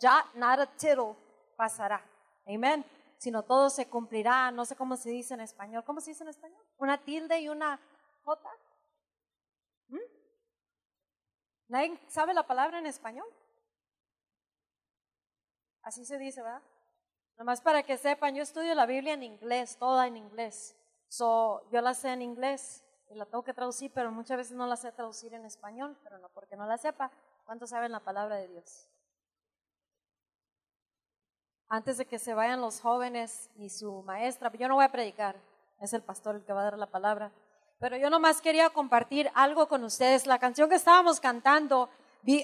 jot, not a tittle pasará. Amén. Sino todo se cumplirá. No sé cómo se dice en español. ¿Cómo se dice en español? Una tilde y una jota. ¿Mm? ¿Nadie sabe la palabra en español? Así se dice, ¿verdad? Nomás para que sepan, yo estudio la Biblia en inglés, toda en inglés. So, yo la sé en inglés y la tengo que traducir, pero muchas veces no la sé traducir en español, pero no porque no la sepa. ¿Cuántos saben la palabra de Dios? Antes de que se vayan los jóvenes y su maestra, yo no voy a predicar, es el pastor el que va a dar la palabra. Pero yo nomás quería compartir algo con ustedes. La canción que estábamos cantando,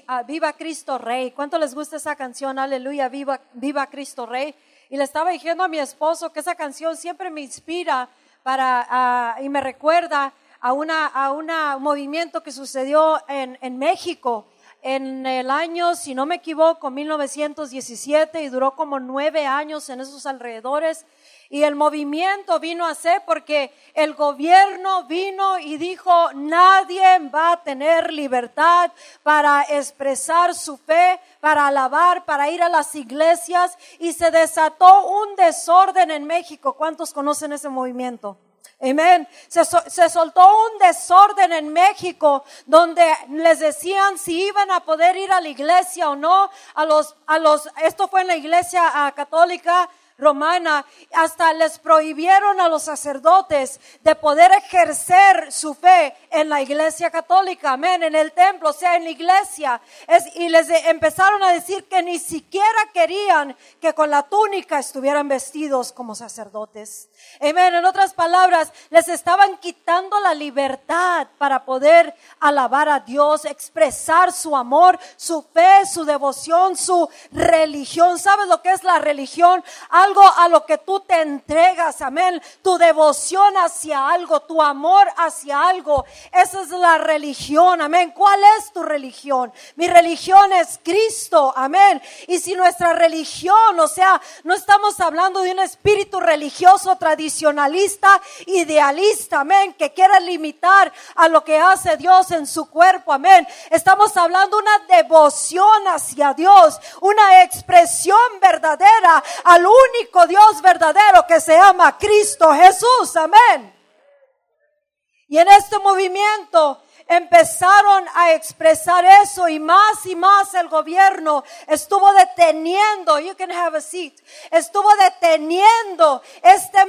ah, Viva Cristo Rey. ¿Cuánto les gusta esa canción? Aleluya, Viva, Viva Cristo Rey. Y le estaba diciendo a mi esposo que esa canción siempre me inspira para, ah, y me recuerda a una, a un movimiento que sucedió en, en México en el año, si no me equivoco, 1917 y duró como nueve años en esos alrededores. Y el movimiento vino a ser porque el gobierno vino y dijo, nadie va a tener libertad para expresar su fe, para alabar, para ir a las iglesias. Y se desató un desorden en México. ¿Cuántos conocen ese movimiento? Amén. Se, se, soltó un desorden en México donde les decían si iban a poder ir a la iglesia o no. A los, a los, esto fue en la iglesia ah, católica romana, hasta les prohibieron a los sacerdotes de poder ejercer su fe en la iglesia católica, amén, en el templo, o sea, en la iglesia. y les empezaron a decir que ni siquiera querían que con la túnica estuvieran vestidos como sacerdotes. Amén, en otras palabras, les estaban quitando la libertad para poder alabar a Dios, expresar su amor, su fe, su devoción, su religión. ¿Sabes lo que es la religión? Algo a lo que tú te entregas, amén. Tu devoción hacia algo, tu amor hacia algo. Esa es la religión, amén. ¿Cuál es tu religión? Mi religión es Cristo, amén. Y si nuestra religión, o sea, no estamos hablando de un espíritu religioso tradicionalista, idealista, amén, que quiere limitar a lo que hace Dios en su cuerpo, amén. Estamos hablando de una devoción hacia Dios, una expresión verdadera al único único Dios verdadero que se llama Cristo Jesús. Amén. Y en este movimiento empezaron a expresar eso y más y más el gobierno estuvo deteniendo, you can have a seat, estuvo deteniendo este,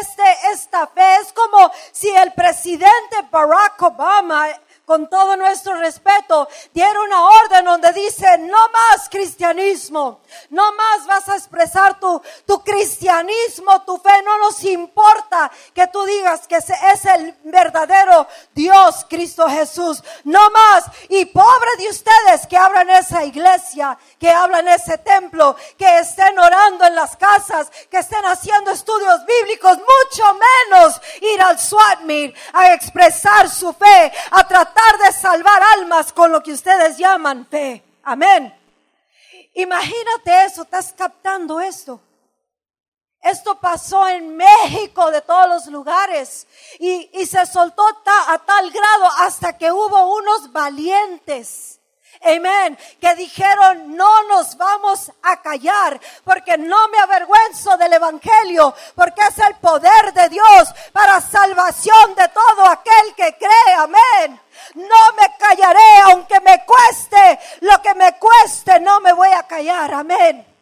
este, esta fe. Es como si el presidente Barack Obama con todo nuestro respeto, dieron una orden donde dice, no más cristianismo, no más vas a expresar tu, tu cristianismo, tu fe, no nos importa que tú digas que es el verdadero Dios, Cristo Jesús, no más. Y pobre de ustedes que abran esa iglesia, que hablan ese templo, que estén orando en las casas, que estén haciendo estudios bíblicos, mucho menos ir al SWAT meet a expresar su fe, a tratar de salvar almas con lo que ustedes llaman fe. Amén. Imagínate eso, estás captando esto. Esto pasó en México de todos los lugares y, y se soltó a tal grado hasta que hubo unos valientes Amén. Que dijeron, no nos vamos a callar porque no me avergüenzo del Evangelio, porque es el poder de Dios para salvación de todo aquel que cree. Amén. No me callaré aunque me cueste lo que me cueste, no me voy a callar. Amén.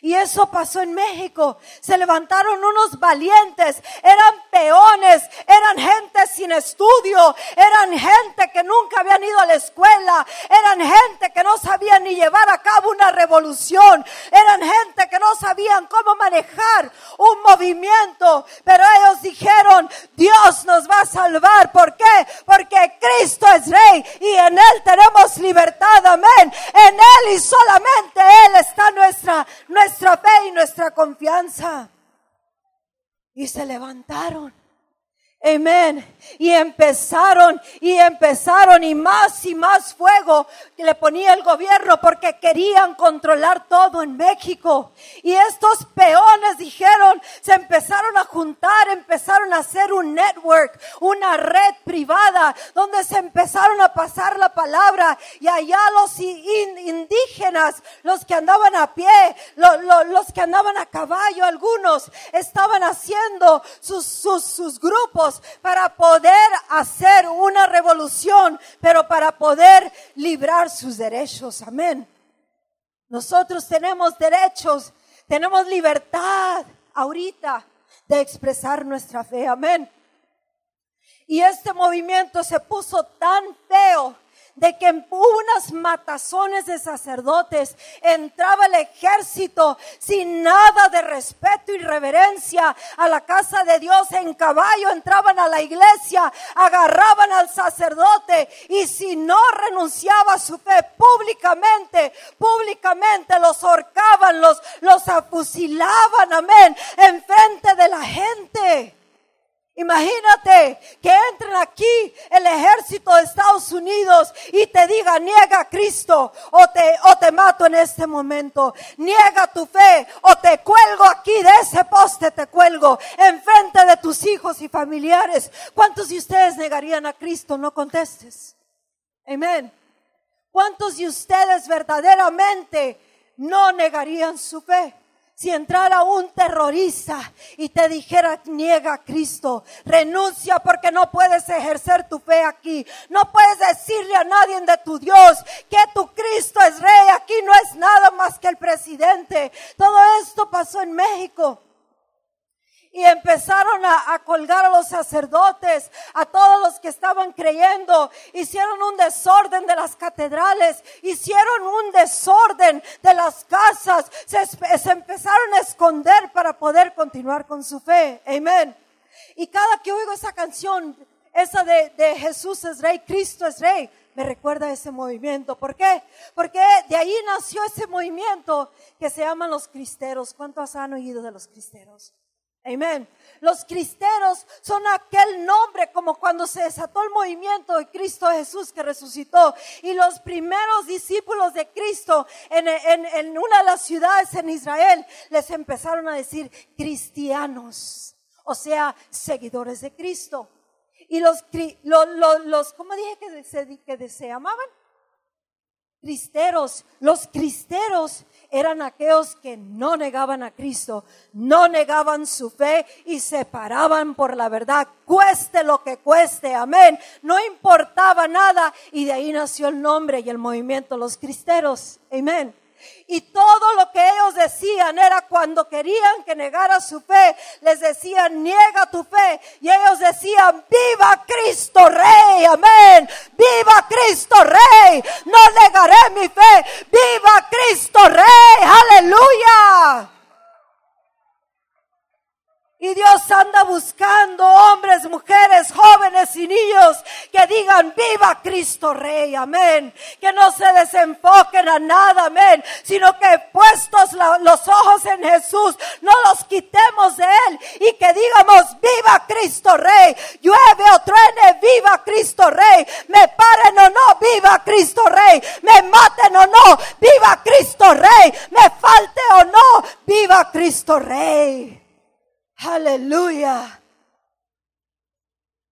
Y eso pasó en México. Se levantaron unos valientes, eran peones, eran gente sin estudio, eran gente que nunca habían ido a la escuela, eran gente que no sabían ni llevar a cabo una revolución, eran gente que no sabían cómo manejar un movimiento, pero ellos dijeron, Dios nos va a salvar. ¿Por qué? Porque Cristo es rey y en Él tenemos libertad. Amén. En Él y solamente Él está nuestra, nuestra nuestra fe y nuestra confianza. Y se levantaron. Amén. Y empezaron y empezaron y más y más fuego le ponía el gobierno porque querían controlar todo en México. Y estos peones dijeron, se empezaron a juntar, empezaron a hacer un network, una red privada donde se empezaron a pasar la palabra y allá los indígenas, los que andaban a pie, los que andaban a caballo, algunos estaban haciendo sus, sus, sus grupos para poder hacer una revolución, pero para poder librar sus derechos. Amén. Nosotros tenemos derechos, tenemos libertad ahorita de expresar nuestra fe. Amén. Y este movimiento se puso tan feo de que en unas matazones de sacerdotes entraba el ejército sin nada de respeto y reverencia a la casa de Dios en caballo, entraban a la iglesia, agarraban al sacerdote y si no renunciaba a su fe públicamente, públicamente los ahorcaban, los, los afusilaban, amén, en frente de la gente. Imagínate que entren aquí el ejército de Estados Unidos y te diga, niega a Cristo o te, o te mato en este momento. Niega tu fe o te cuelgo aquí de ese poste, te cuelgo en frente de tus hijos y familiares. ¿Cuántos de ustedes negarían a Cristo? No contestes. Amén. ¿Cuántos de ustedes verdaderamente no negarían su fe? Si entrara un terrorista y te dijera, niega a Cristo, renuncia porque no puedes ejercer tu fe aquí. No puedes decirle a nadie de tu Dios que tu Cristo es rey. Aquí no es nada más que el presidente. Todo esto pasó en México y empezaron a, colgar a los sacerdotes, a todos los que estaban creyendo. Hicieron un desorden de las catedrales, hicieron un desorden de las casas, se, se empezaron a esconder para poder continuar con su fe. Amén. Y cada que oigo esa canción, esa de, de Jesús es rey, Cristo es rey, me recuerda a ese movimiento. ¿Por qué? Porque de ahí nació ese movimiento que se llaman los cristeros. ¿Cuántos han oído de los cristeros? Amén. Los cristeros son aquel nombre como cuando se desató el movimiento de Cristo Jesús que resucitó. Y los primeros discípulos de Cristo en, en una de las ciudades en Israel les empezaron a decir cristianos, o sea, seguidores de Cristo. Y los, los, los, los ¿cómo dije que se, que? Cristeros. Los cristeros eran aquellos que no negaban a Cristo, no negaban su fe y se paraban por la verdad, cueste lo que cueste, amén. No importaba nada y de ahí nació el nombre y el movimiento, los cristeros, amén. Y todo lo que ellos decían era cuando querían que negara su fe, les decían, niega tu fe. Y ellos decían, viva Cristo Rey, amén. Viva Cristo Rey. No negaré mi fe. Viva Cristo Rey, aleluya. Y Dios anda buscando hombres, mujeres, jóvenes y niños que digan, viva Cristo Rey, amén. Que no se desenfoquen a nada, amén. Sino que puestos los ojos en Jesús, no los quitemos de Él y que digamos, viva Cristo Rey. Llueve o truene, viva Cristo Rey. Me paren o no, viva Cristo Rey. Me maten o no, viva Cristo Rey. Me falte o no, viva Cristo Rey. Aleluya.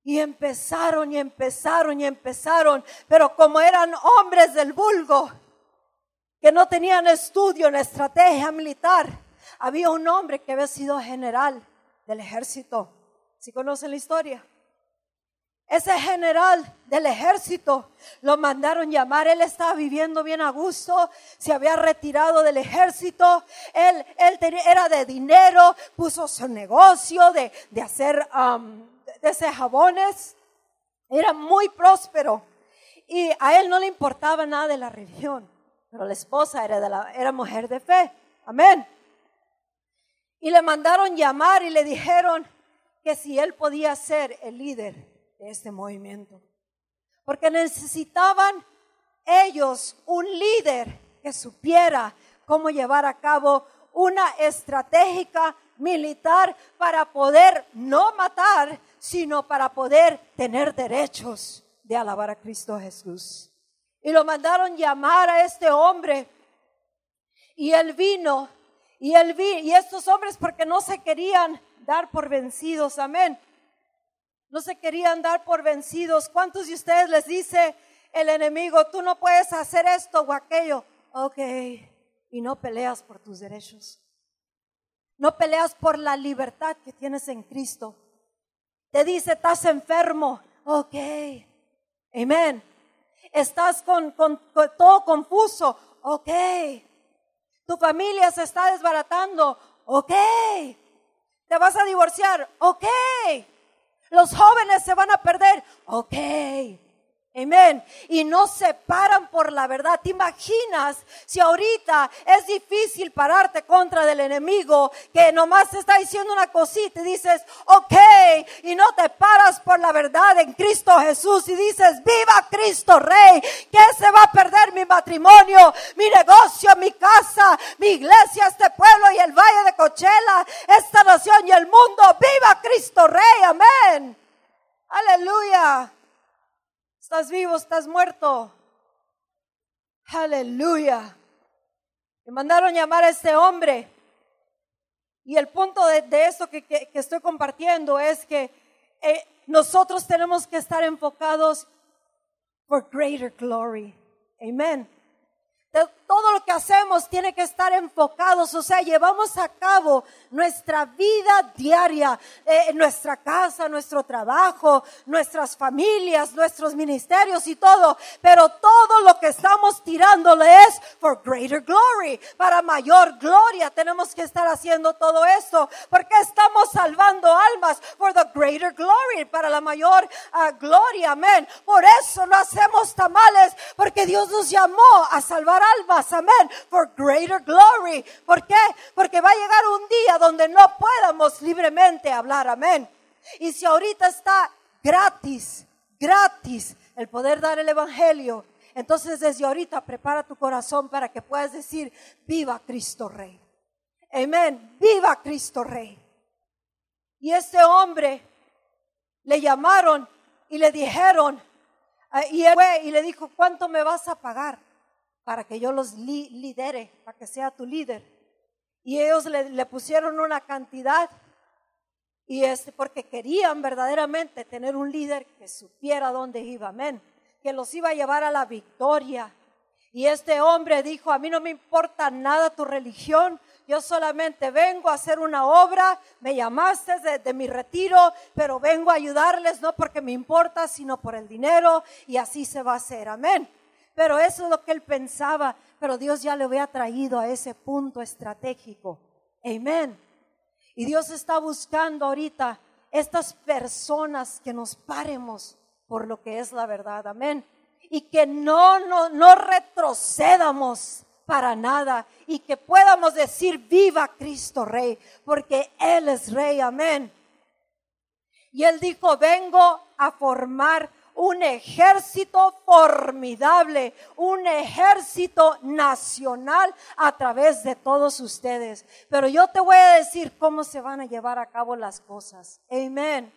Y empezaron y empezaron y empezaron, pero como eran hombres del vulgo, que no tenían estudio en estrategia militar, había un hombre que había sido general del ejército. ¿Si conocen la historia? Ese general del ejército lo mandaron llamar. Él estaba viviendo bien a gusto, se había retirado del ejército. Él, él era de dinero, puso su negocio de, de hacer de ese jabones. Era muy próspero y a él no le importaba nada de la religión, pero la esposa era, de la, era mujer de fe. Amén. Y le mandaron llamar y le dijeron que si él podía ser el líder de este movimiento. Porque necesitaban ellos un líder que supiera cómo llevar a cabo una estratégica militar para poder no matar, sino para poder tener derechos de alabar a Cristo Jesús. Y lo mandaron llamar a este hombre. Y él vino, y él vi, y estos hombres porque no se querían dar por vencidos, amén. No se querían dar por vencidos. ¿Cuántos de ustedes les dice el enemigo, tú no puedes hacer esto o aquello? Ok, y no peleas por tus derechos. No peleas por la libertad que tienes en Cristo. Te dice, estás enfermo. Ok, amén. Estás con, todo confuso. Ok. Tu familia se está desbaratando. Ok. Te vas a divorciar. Ok. Los jóvenes se van a perder. Ok. Amén. Y no se paran por la verdad. ¿Te imaginas si ahorita es difícil pararte contra del enemigo que nomás te está diciendo una cosita y dices, ok, y no te paras por la verdad en Cristo Jesús y dices, viva Cristo Rey, que se va a perder mi matrimonio, mi negocio, mi casa, mi iglesia, este pueblo y el valle de Cochela, esta nación y el mundo. Viva Cristo Rey. Amén. Aleluya. Estás vivo, estás muerto. Aleluya. Me mandaron llamar a este hombre. Y el punto de, de esto que, que, estoy compartiendo es que eh, nosotros tenemos que estar enfocados for greater glory. Amen todo lo que hacemos tiene que estar enfocados, o sea, llevamos a cabo nuestra vida diaria, eh, nuestra casa, nuestro trabajo, nuestras familias, nuestros ministerios y todo, pero todo lo que estamos tirándole es for greater glory, para mayor gloria. Tenemos que estar haciendo todo esto, porque estamos salvando almas for the greater glory, para la mayor uh, gloria, amén. Por eso no hacemos tamales, porque Dios nos llamó a salvar almas, amén, for greater glory. ¿Por qué? Porque va a llegar un día donde no podamos libremente hablar, amén. Y si ahorita está gratis, gratis el poder dar el evangelio, entonces desde ahorita prepara tu corazón para que puedas decir, viva Cristo Rey. Amén, viva Cristo Rey. Y este hombre le llamaron y le dijeron, eh, y él fue y le dijo, ¿cuánto me vas a pagar? Para que yo los lidere, para que sea tu líder. Y ellos le, pusieron una cantidad y este, porque querían verdaderamente tener un líder que supiera dónde iba, amén, que los iba a llevar a la victoria. Y este hombre dijo, a mí no me importa nada tu religión, yo solamente vengo a hacer una obra, me llamaste de, mi retiro, pero vengo a ayudarles no porque me importa, sino por el dinero y así se va a hacer, amén. Pero eso es lo que él pensaba, pero Dios ya le había traído a ese punto estratégico. Amén. Y Dios está buscando ahorita estas personas que nos paremos por lo que es la verdad. Amén. Y que no, no, no retrocedamos para nada y que podamos decir viva Cristo Rey, porque Él es Rey. Amén. Y Él dijo, vengo a formar un ejército formidable, un ejército nacional a través de todos ustedes. Pero yo te voy a decir cómo se van a llevar a cabo las cosas. Amén.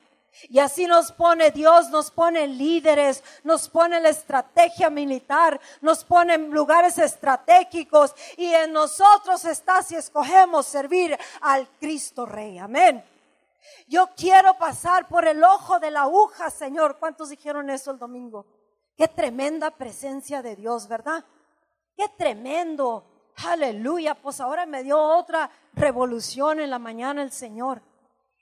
Y así nos pone Dios, nos pone líderes, nos pone la estrategia militar, nos pone en lugares estratégicos y en nosotros está si escogemos servir al Cristo Rey. Amén. Yo quiero pasar por el ojo de la aguja, Señor. ¿Cuántos dijeron eso el domingo? Qué tremenda presencia de Dios, ¿verdad? Qué tremendo. Aleluya. Pues ahora me dio otra revolución en la mañana el Señor.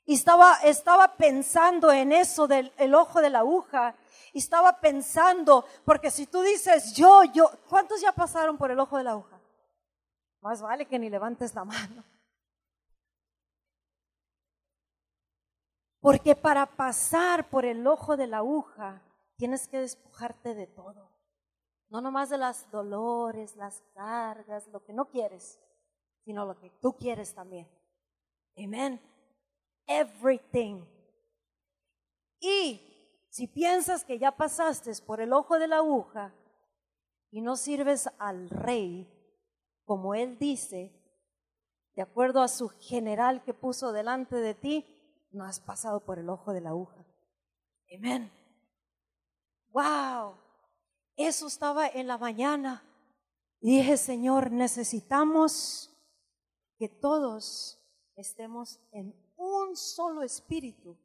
Y estaba, estaba pensando en eso del el ojo de la aguja. Y estaba pensando, porque si tú dices yo, yo, ¿cuántos ya pasaron por el ojo de la aguja? Más vale que ni levantes la mano. Porque para pasar por el ojo de la aguja tienes que despojarte de todo. No nomás de las dolores, las cargas, lo que no quieres, sino lo que tú quieres también. Amén. Everything. Y si piensas que ya pasaste por el ojo de la aguja y no sirves al rey como él dice, de acuerdo a su general que puso delante de ti, no has pasado por el ojo de la aguja. Amén. Wow. Eso estaba en la mañana. Y dije, Señor, necesitamos que todos estemos en un solo espíritu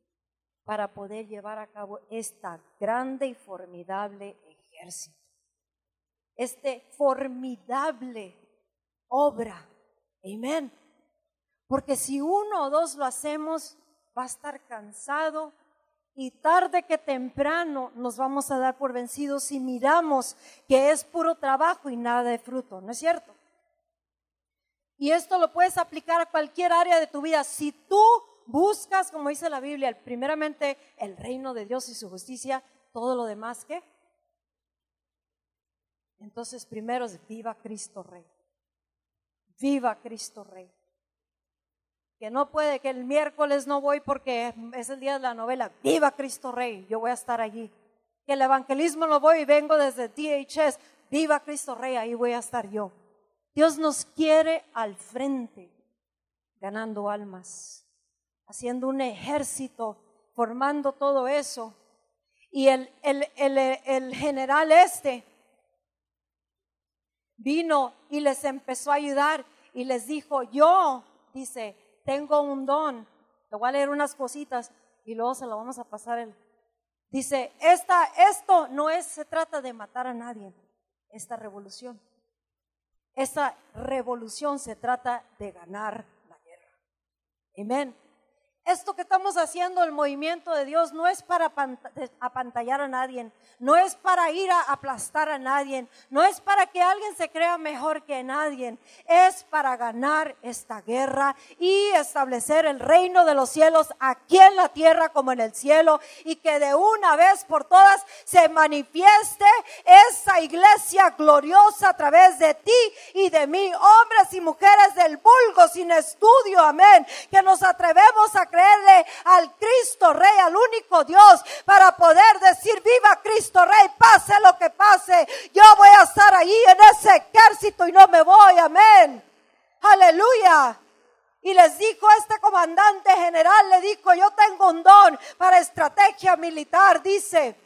para poder llevar a cabo esta grande y formidable ejército. Este formidable obra. Amén. Porque si uno o dos lo hacemos, va a estar cansado y tarde que temprano nos vamos a dar por vencidos si miramos que es puro trabajo y nada de fruto, ¿no es cierto? Y esto lo puedes aplicar a cualquier área de tu vida. Si tú buscas, como dice la Biblia, primeramente el reino de Dios y su justicia, todo lo demás, ¿qué? Entonces primero es viva Cristo Rey. Viva Cristo Rey. Que no puede, que el miércoles no voy porque es el día de la novela. Viva Cristo Rey, yo voy a estar allí. Que el evangelismo lo voy y vengo desde DHS. Viva Cristo Rey, ahí voy a estar yo. Dios nos quiere al frente, ganando almas, haciendo un ejército, formando todo eso. Y el, el, el, el general este vino y les empezó a ayudar y les dijo, yo, dice, tengo un don, le voy a leer unas cositas y luego se lo vamos a pasar el... Dice, esta, esto no es, se trata de matar a nadie, esta revolución. Esta revolución se trata de ganar la guerra. Amén. Esto que estamos haciendo, el movimiento de Dios, no es para apantallar a nadie, no es para ir a aplastar a nadie, no es para que alguien se crea mejor que nadie, es para ganar esta guerra y establecer el reino de los cielos aquí en la tierra como en el cielo y que de una vez por todas se manifieste esa iglesia gloriosa a través de ti y de mí, hombres y mujeres del vulgo sin estudio, amén, que nos atrevemos a creerle al Cristo Rey, al único Dios, para poder decir, viva Cristo Rey, pase lo que pase, yo voy a estar ahí en ese ejército y no me voy, amén. Aleluya. Y les dijo este comandante general, le dijo, yo tengo un don para estrategia militar, dice.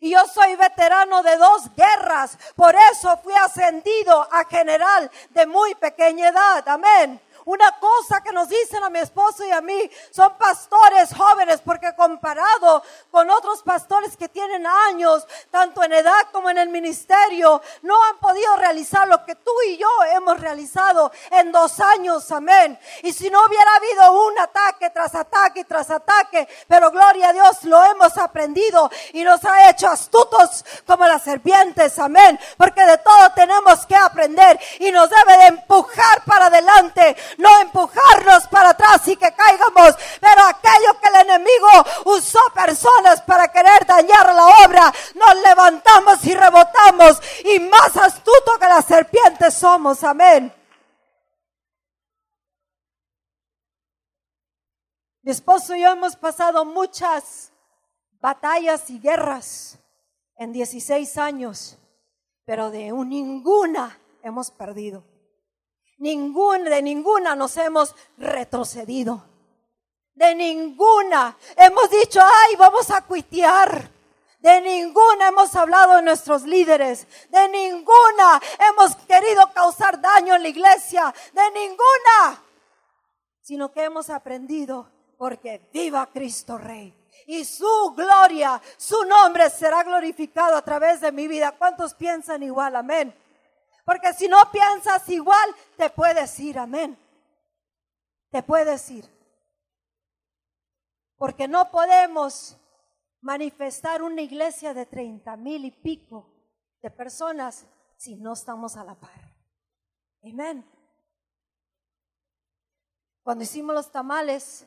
Y yo soy veterano de dos guerras, por eso fui ascendido a general de muy pequeña edad, amén. Una cosa que nos dicen a mi esposo y a mí, son pastores jóvenes, porque comparado con otros pastores que tienen años, tanto en edad como en el ministerio, no han podido realizar lo que tú y yo hemos realizado en dos años, amén. Y si no hubiera habido un ataque tras ataque tras ataque, pero gloria a Dios, lo hemos aprendido y nos ha hecho astutos como las serpientes, amén. Porque de todo tenemos que aprender y nos debe de empujar para adelante no empujarnos para atrás y que caigamos, pero aquello que el enemigo usó personas para querer dañar la obra, nos levantamos y rebotamos y más astuto que las serpientes somos, amén. Mi esposo y yo hemos pasado muchas batallas y guerras en 16 años, pero de ninguna hemos perdido. Ninguna, de ninguna nos hemos retrocedido. De ninguna hemos dicho, ay, vamos a cuitear. De ninguna hemos hablado de nuestros líderes. De ninguna hemos querido causar daño en la iglesia. De ninguna. Sino que hemos aprendido porque viva Cristo Rey. Y su gloria, su nombre será glorificado a través de mi vida. ¿Cuántos piensan igual? Amén. Porque si no piensas igual, te puedes ir, amén. Te puedes ir. Porque no podemos manifestar una iglesia de treinta mil y pico de personas si no estamos a la par. Amén. Cuando hicimos los tamales,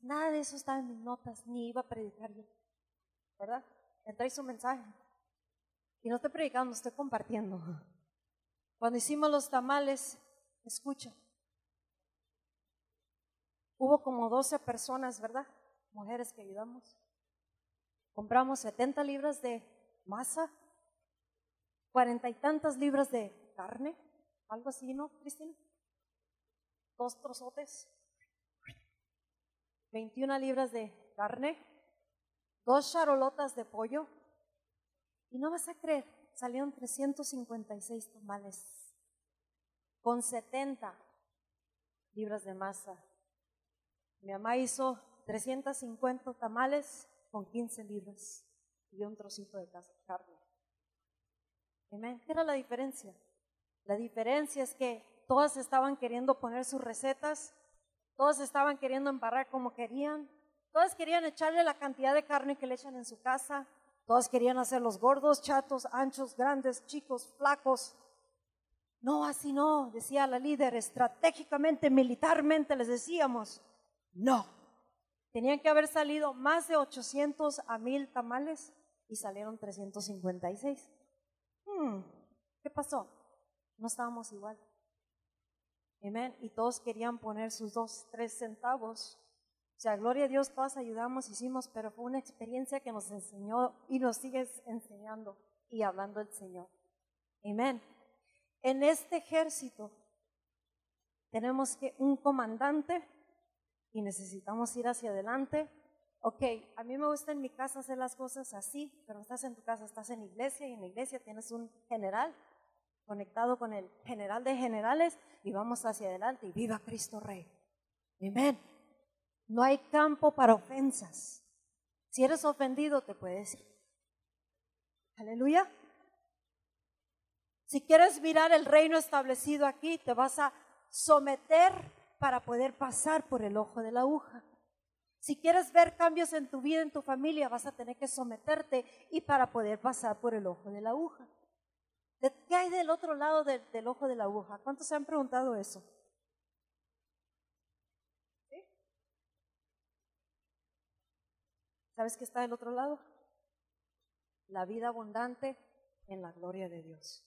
nada de eso estaba en mis notas, ni iba a predicar yo. ¿Verdad? Me su mensaje. Y no estoy predicando, estoy compartiendo. Cuando hicimos los tamales, escucha, hubo como 12 personas, ¿verdad? Mujeres que ayudamos. Compramos 70 libras de masa, cuarenta y tantas libras de carne, algo así, ¿no, Cristina? Dos trozotes, 21 libras de carne, dos charolotas de pollo. Y no vas a creer, salieron 356 tamales con 70 libras de masa. Mi mamá hizo 350 tamales con 15 libras y un trocito de carne. Amén. ¿Qué era la diferencia? La diferencia es que todas estaban queriendo poner sus recetas, todas estaban queriendo embarrar como querían, todas querían echarle la cantidad de carne que le echan en su casa, todas querían hacer los gordos, chatos, anchos, grandes, chicos, flacos. No, así no, decía la líder, estratégicamente, militarmente les decíamos, no. Tenían que haber salido más de 800 a 1000 tamales y salieron 356. Hmm, ¿Qué pasó? No estábamos igual. Amén. Y todos querían poner sus dos, tres centavos. Sea, gloria a Dios, todos ayudamos, hicimos, pero fue una experiencia que nos enseñó y nos sigue enseñando y hablando el Señor. Amén. En este ejército tenemos que un comandante y necesitamos ir hacia adelante. Ok, a mí me gusta en mi casa hacer las cosas así, pero estás en tu casa, estás en iglesia y en la iglesia tienes un general conectado con el general de generales y vamos hacia adelante y viva Cristo Rey. Amén. No hay campo para ofensas. Si eres ofendido, te puedes ir. Aleluya. Si quieres mirar el reino establecido aquí, te vas a someter para poder pasar por el ojo de la aguja. Si quieres ver cambios en tu vida, en tu familia, vas a tener que someterte y para poder pasar por el ojo de la aguja. ¿Qué hay del otro lado del, ojo de la aguja? ¿Cuántos se han preguntado eso? ¿Sabes qué está del otro lado? La vida abundante en la gloria de Dios.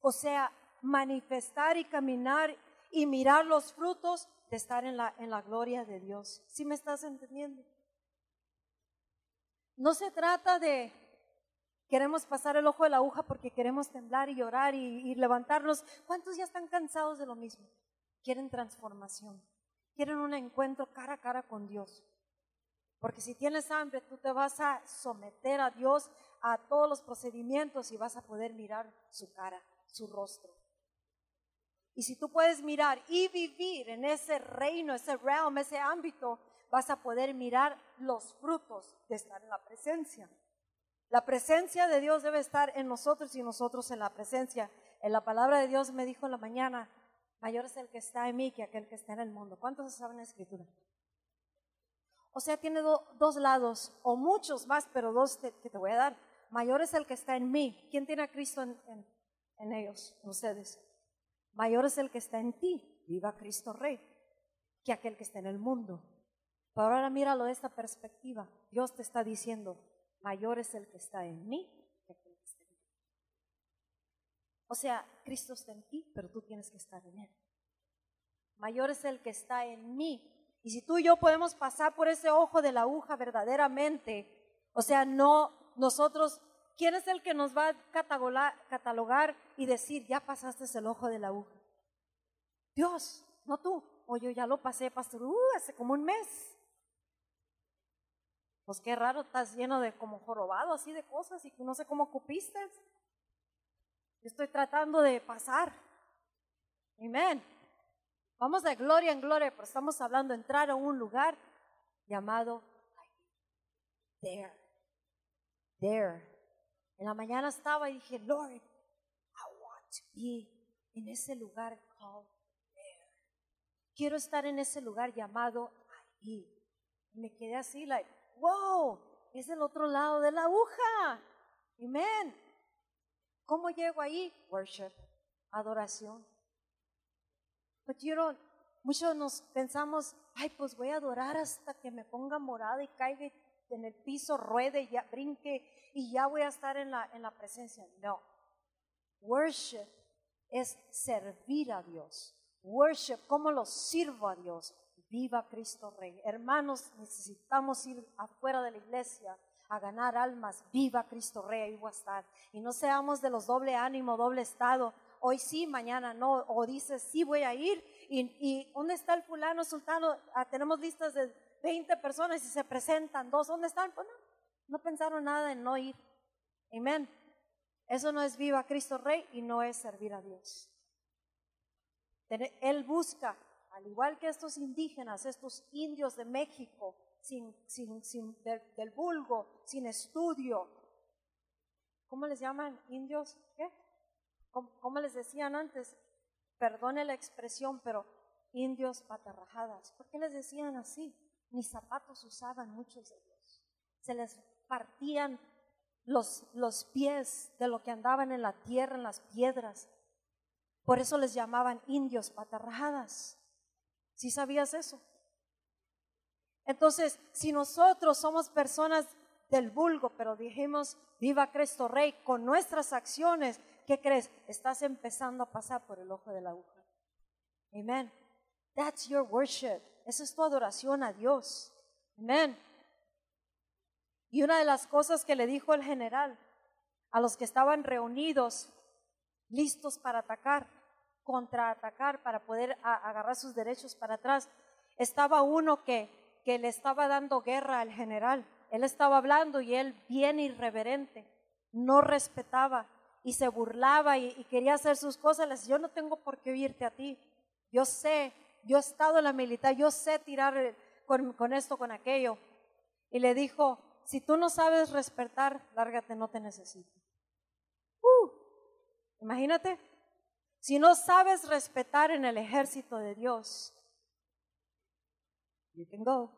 O sea, manifestar y caminar y mirar los frutos de estar en la, en la gloria de Dios. ¿Sí me estás entendiendo? No se trata de queremos pasar el ojo de la aguja porque queremos temblar y llorar y, levantarnos. ¿Cuántos ya están cansados de lo mismo? Quieren transformación, quieren un encuentro cara a cara con Dios. Porque si tienes hambre, tú te vas a someter a Dios a todos los procedimientos y vas a poder mirar su cara, su rostro. Y si tú puedes mirar y vivir en ese reino, ese realm, ese ámbito, vas a poder mirar los frutos de estar en la presencia. La presencia de Dios debe estar en nosotros y nosotros en la presencia. En la palabra de Dios me dijo en la mañana, mayor es el que está en mí que aquel que está en el mundo. ¿Cuántos saben la escritura? O sea, tiene dos lados, o muchos más, pero dos que te voy a dar. Mayor es el que está en mí. ¿Quién tiene a Cristo en, en ellos, en ustedes? Mayor es el que está en ti, viva Cristo Rey, que aquel que está en el mundo. Pero ahora míralo de esta perspectiva. Dios te está diciendo, mayor es el que está en mí que aquel que está en ti. O sea, Cristo está en ti, pero tú tienes que estar en Él. Mayor es el que está en mí. Y si tú y yo podemos pasar por ese ojo de la aguja verdaderamente, o sea, no nosotros, ¿quién es el que nos va a catalogar, y decir, ya pasaste el ojo de la aguja? Dios, no tú. O yo ya lo pasé, pastor, uh, hace como un mes. Pues qué raro, estás lleno de como jorobado así de cosas y no sé cómo cupiste. estoy tratando de pasar. Amén. Vamos de gloria en gloria, pero estamos hablando de entrar a un lugar llamado there. There. En la mañana estaba y dije, Lord, I want to be en ese lugar called there. Quiero estar en ese lugar llamado ahí. Y me quedé así, like, wow, es el otro lado de la aguja. Amén. ¿Cómo llego ahí? Worship, adoración. Pero muchos nos pensamos, ay, pues voy a adorar hasta que me ponga morada y caiga en el piso, ruede, ya brinque y ya voy a estar en la, en la presencia. No. Worship es servir a Dios. Worship, ¿cómo lo sirvo a Dios? Viva Cristo Rey. Hermanos, necesitamos ir afuera de la iglesia a ganar almas. Viva Cristo Rey, ahí voy a estar. Y no seamos de los doble ánimo, doble estado. Hoy sí, mañana no. O dices, sí voy a ir. Y, ¿dónde está el fulano sultano? Ah, tenemos listas de 20 personas y se presentan dos. ¿Dónde están? Pues No pensaron nada en no ir. Amén. Eso no es viva Cristo Rey y no es servir a Dios. Él busca, al igual que estos indígenas, estos indios de México, sin, sin, sin del, vulgo, sin estudio. ¿Cómo les llaman? ¿Indios? ¿Qué? ¿Cómo, les decían antes? Perdone la expresión, pero indios patarrajadas. ¿Por qué les decían así? Ni zapatos usaban muchos de ellos. Se les partían los, los pies de lo que andaban en la tierra, en las piedras. Por eso les llamaban indios patarrajadas. ¿Sí sabías eso? Entonces, si nosotros somos personas del vulgo, pero dijimos, viva Cristo Rey, con nuestras acciones, ¿qué crees? Estás empezando a pasar por el ojo de la aguja. Amen. That's your worship. Esa es tu adoración a Dios. Amen. Y una de las cosas que le dijo el general a los que estaban reunidos, listos para atacar, contraatacar, para poder agarrar sus derechos para atrás, estaba uno que, que le estaba dando guerra al general. Él estaba hablando y él bien irreverente, no respetaba y se burlaba y, quería hacer sus cosas. Le decía, yo no tengo por qué oírte a ti. Yo sé, yo he estado en la militar, yo sé tirar con, con esto, con aquello. Y le dijo, si tú no sabes respetar, lárgate, no te necesito. Uh, imagínate, si no sabes respetar en el ejército de Dios, you can go.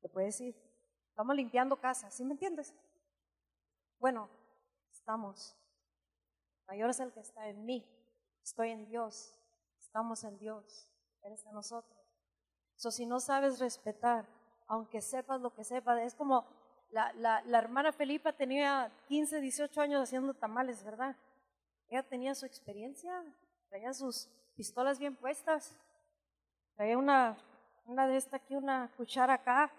Te puedes ir. Estamos limpiando casa, ¿sí me entiendes? Bueno, estamos. Mayor es el que está en mí. Estoy en Dios. Estamos en Dios. Él está en nosotros. So, si no sabes respetar, aunque sepas lo que sepas. Es como la, la, la, hermana Felipa tenía 15, 18 años haciendo tamales, ¿verdad? Ella tenía su experiencia, traía sus pistolas bien puestas, traía una, una de esta aquí, una cuchara acá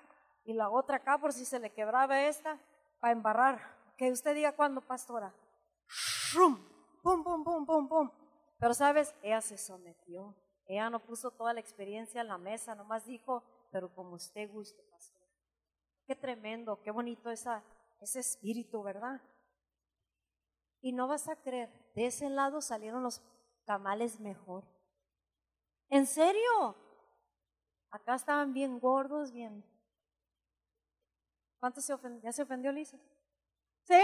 y la otra acá por si se le quebraba esta para embarrar. Que usted diga cuándo, pastora. ¡Pum, pum, pum, pum, pum, pum! Pero sabes, ella se sometió. Ella no puso toda la experiencia en la mesa, nomás dijo, pero como usted guste, pastor. Qué tremendo, qué bonito esa, ese espíritu, ¿verdad? Y no vas a creer, de ese lado salieron los tamales mejor. ¿En serio? Acá estaban bien gordos, bien. ¿Cuánto se ofendió? ¿Ya se ofendió Lisa? Sí.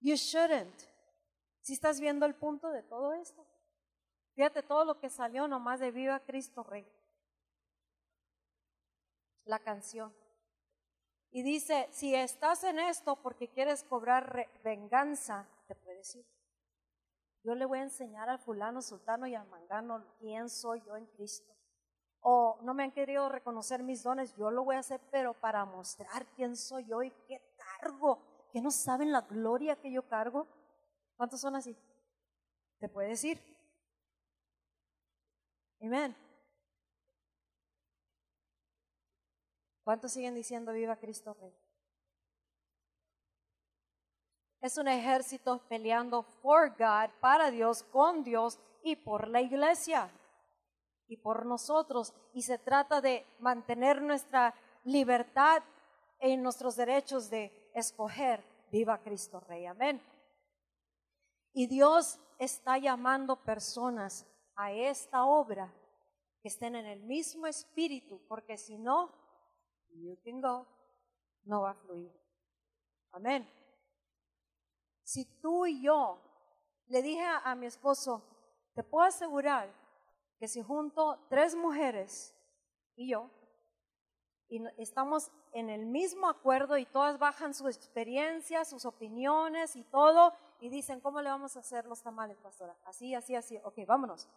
you shouldn't. Si estás viendo el punto de todo esto. Fíjate todo lo que salió nomás de Viva Cristo Rey la canción. Y dice, si estás en esto porque quieres cobrar venganza, te puedes ir. Yo le voy a enseñar al fulano, sultano y al mangano quién soy yo en Cristo. O no me han querido reconocer mis dones, yo lo voy a hacer, pero para mostrar quién soy yo y qué que no saben la gloria que yo cargo. ¿Cuántos son así? Te puedes ir. Amén. ¿Cuántos siguen diciendo viva Cristo Rey? Es un ejército peleando for God, para Dios, con Dios y por la iglesia y por nosotros. Y se trata de mantener nuestra libertad en nuestros derechos de escoger. Viva Cristo Rey. Amén. Y Dios está llamando personas a esta obra que estén en el mismo espíritu, porque si no, you can go, no va a fluir. Amén. Si tú y yo, le dije a, mi esposo, te puedo asegurar que si junto tres mujeres y yo, y estamos en el mismo acuerdo y todas bajan su experiencia, sus opiniones y todo, y dicen, ¿cómo le vamos a hacer los tamales, pastora? Así, así, así. Ok, vámonos.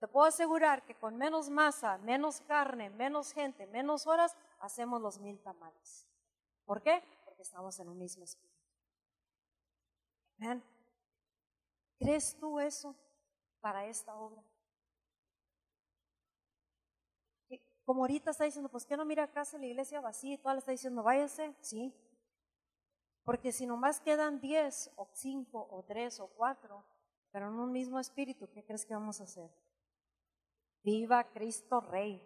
Te puedo asegurar que con menos masa, menos carne, menos gente, menos horas, hacemos los mil tamales. ¿Por qué? Porque estamos en un mismo espíritu. ¿Crees tú eso para esta obra? Como ahorita está diciendo, pues que no mira acá la iglesia vacía y toda la está diciendo, váyase, sí. Porque si nomás quedan diez o cinco o tres o cuatro, pero en un mismo espíritu, ¿qué crees que vamos a hacer? Viva Cristo Rey.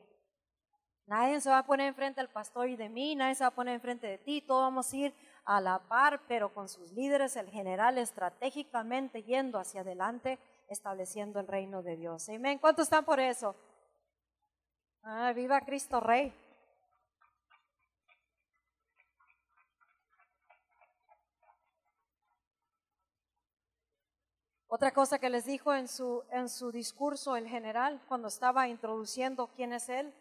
Nadie se va a poner enfrente del pastor y de mí, nadie se va a poner enfrente de ti, todos vamos a ir a la par, pero con sus líderes, el general, estratégicamente yendo hacia adelante, estableciendo el reino de Dios. Amén. ¿Cuántos están por eso? Ah, viva Cristo Rey. Otra cosa que les dijo en su, en su discurso el general cuando estaba introduciendo quién es él,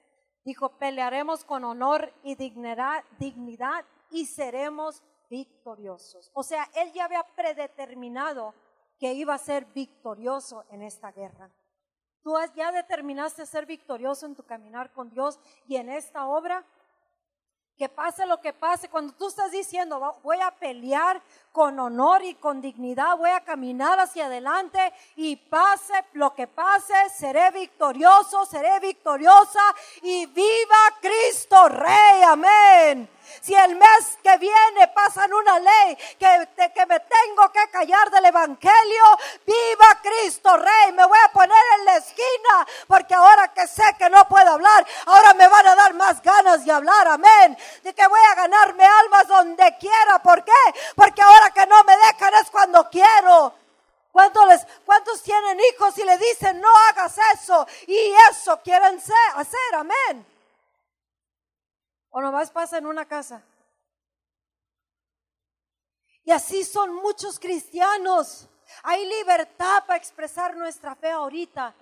dijo, pelearemos con honor y dignidad, dignidad y seremos victoriosos. O sea, él ya había predeterminado que iba a ser victorioso en esta guerra. Tú ya determinaste ser victorioso en tu caminar con Dios y en esta obra que pase lo que pase, cuando tú estás diciendo, voy a pelear con honor y con dignidad, voy a caminar hacia adelante y pase lo que pase, seré victorioso, seré victoriosa y viva Cristo Rey, amén. Si el mes que viene pasan una ley que, que me tengo que callar del Evangelio, viva Cristo Rey, me voy a poner en la esquina porque ahora que sé que no puedo hablar, ahora me van a dar más ganas de hablar, amén. De que voy a ganarme almas donde quiera, ¿por qué? Porque ahora que no me dejan es cuando quiero. ¿Cuántos, les, ¿Cuántos tienen hijos y le dicen no hagas eso? Y eso quieren hacer, amén. O nomás pasa en una casa. Y así son muchos cristianos. Hay libertad para expresar nuestra fe ahorita.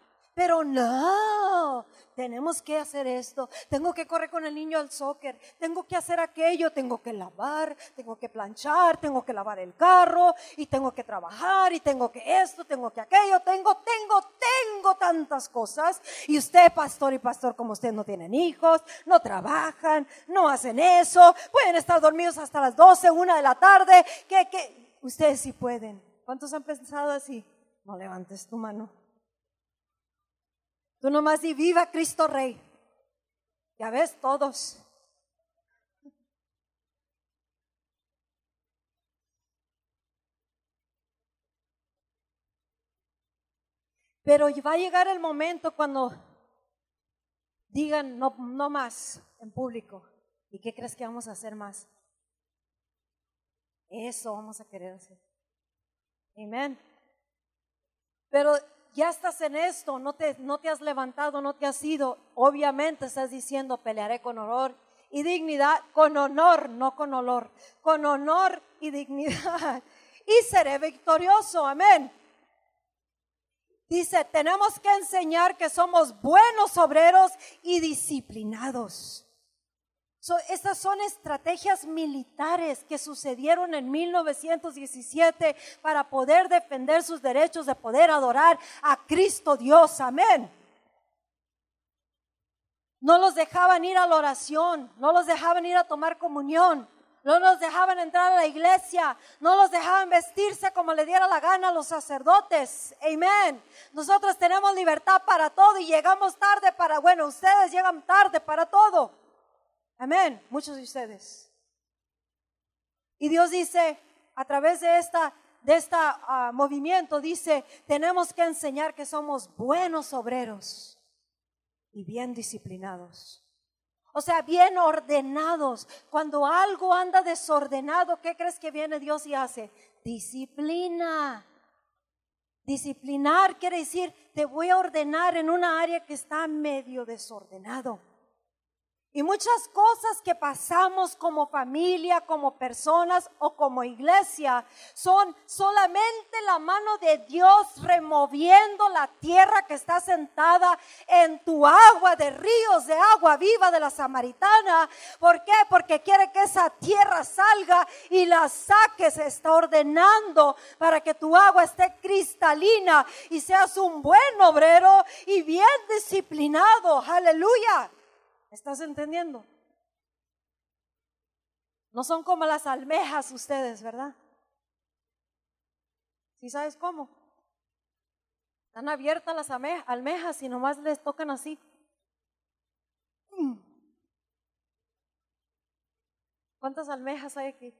Pero no, tenemos que hacer esto, tengo que correr con el niño al soccer, tengo que hacer aquello, tengo que lavar, tengo que planchar, tengo que lavar el carro y tengo que trabajar y tengo que esto, tengo que aquello, tengo, tengo, tengo tantas cosas. Y usted, pastor y pastor, como usted no tienen hijos, no trabajan, no hacen eso, pueden estar dormidos hasta las 12, una de la tarde, que, que, ustedes sí pueden. ¿Cuántos han pensado así? No levantes tu mano. Tú nomás di viva Cristo Rey. Ya ves, todos. Pero va a llegar el momento cuando digan no, no más en público. ¿Y qué crees que vamos a hacer más? Eso vamos a querer hacer. Amén. Pero ya estás en esto, no te, no te has levantado, no te has ido, obviamente estás diciendo, pelearé con honor y dignidad, con honor, no con olor, con honor y dignidad. Y seré victorioso, amén. Dice, tenemos que enseñar que somos buenos obreros y disciplinados estas son estrategias militares que sucedieron en 1917 para poder defender sus derechos de poder adorar a Cristo Dios. Amén. No los dejaban ir a la oración, no los dejaban ir a tomar comunión, no los dejaban entrar a la iglesia, no los dejaban vestirse como le diera la gana a los sacerdotes. Amén. Nosotros tenemos libertad para todo y llegamos tarde para, bueno, ustedes llegan tarde para todo. Amén, muchos de ustedes. Y Dios dice, a través de esta de este movimiento, dice, tenemos que enseñar que somos buenos obreros y bien disciplinados. O sea, bien ordenados. Cuando algo anda desordenado, ¿qué crees que viene Dios y hace? Disciplina. Disciplinar quiere decir, te voy a ordenar en una área que está medio desordenado. Y muchas cosas que pasamos como familia, como personas o como iglesia son solamente la mano de Dios removiendo la tierra que está sentada en tu agua de ríos de agua viva de la samaritana. ¿Por qué? Porque quiere que esa tierra salga y la saques, está ordenando para que tu agua esté cristalina y seas un buen obrero y bien disciplinado. Aleluya. ¿Estás entendiendo? No son como las almejas ustedes, ¿verdad? ¿Sí sabes cómo? Están abiertas las almejas y nomás les tocan así. ¿Cuántas almejas hay aquí?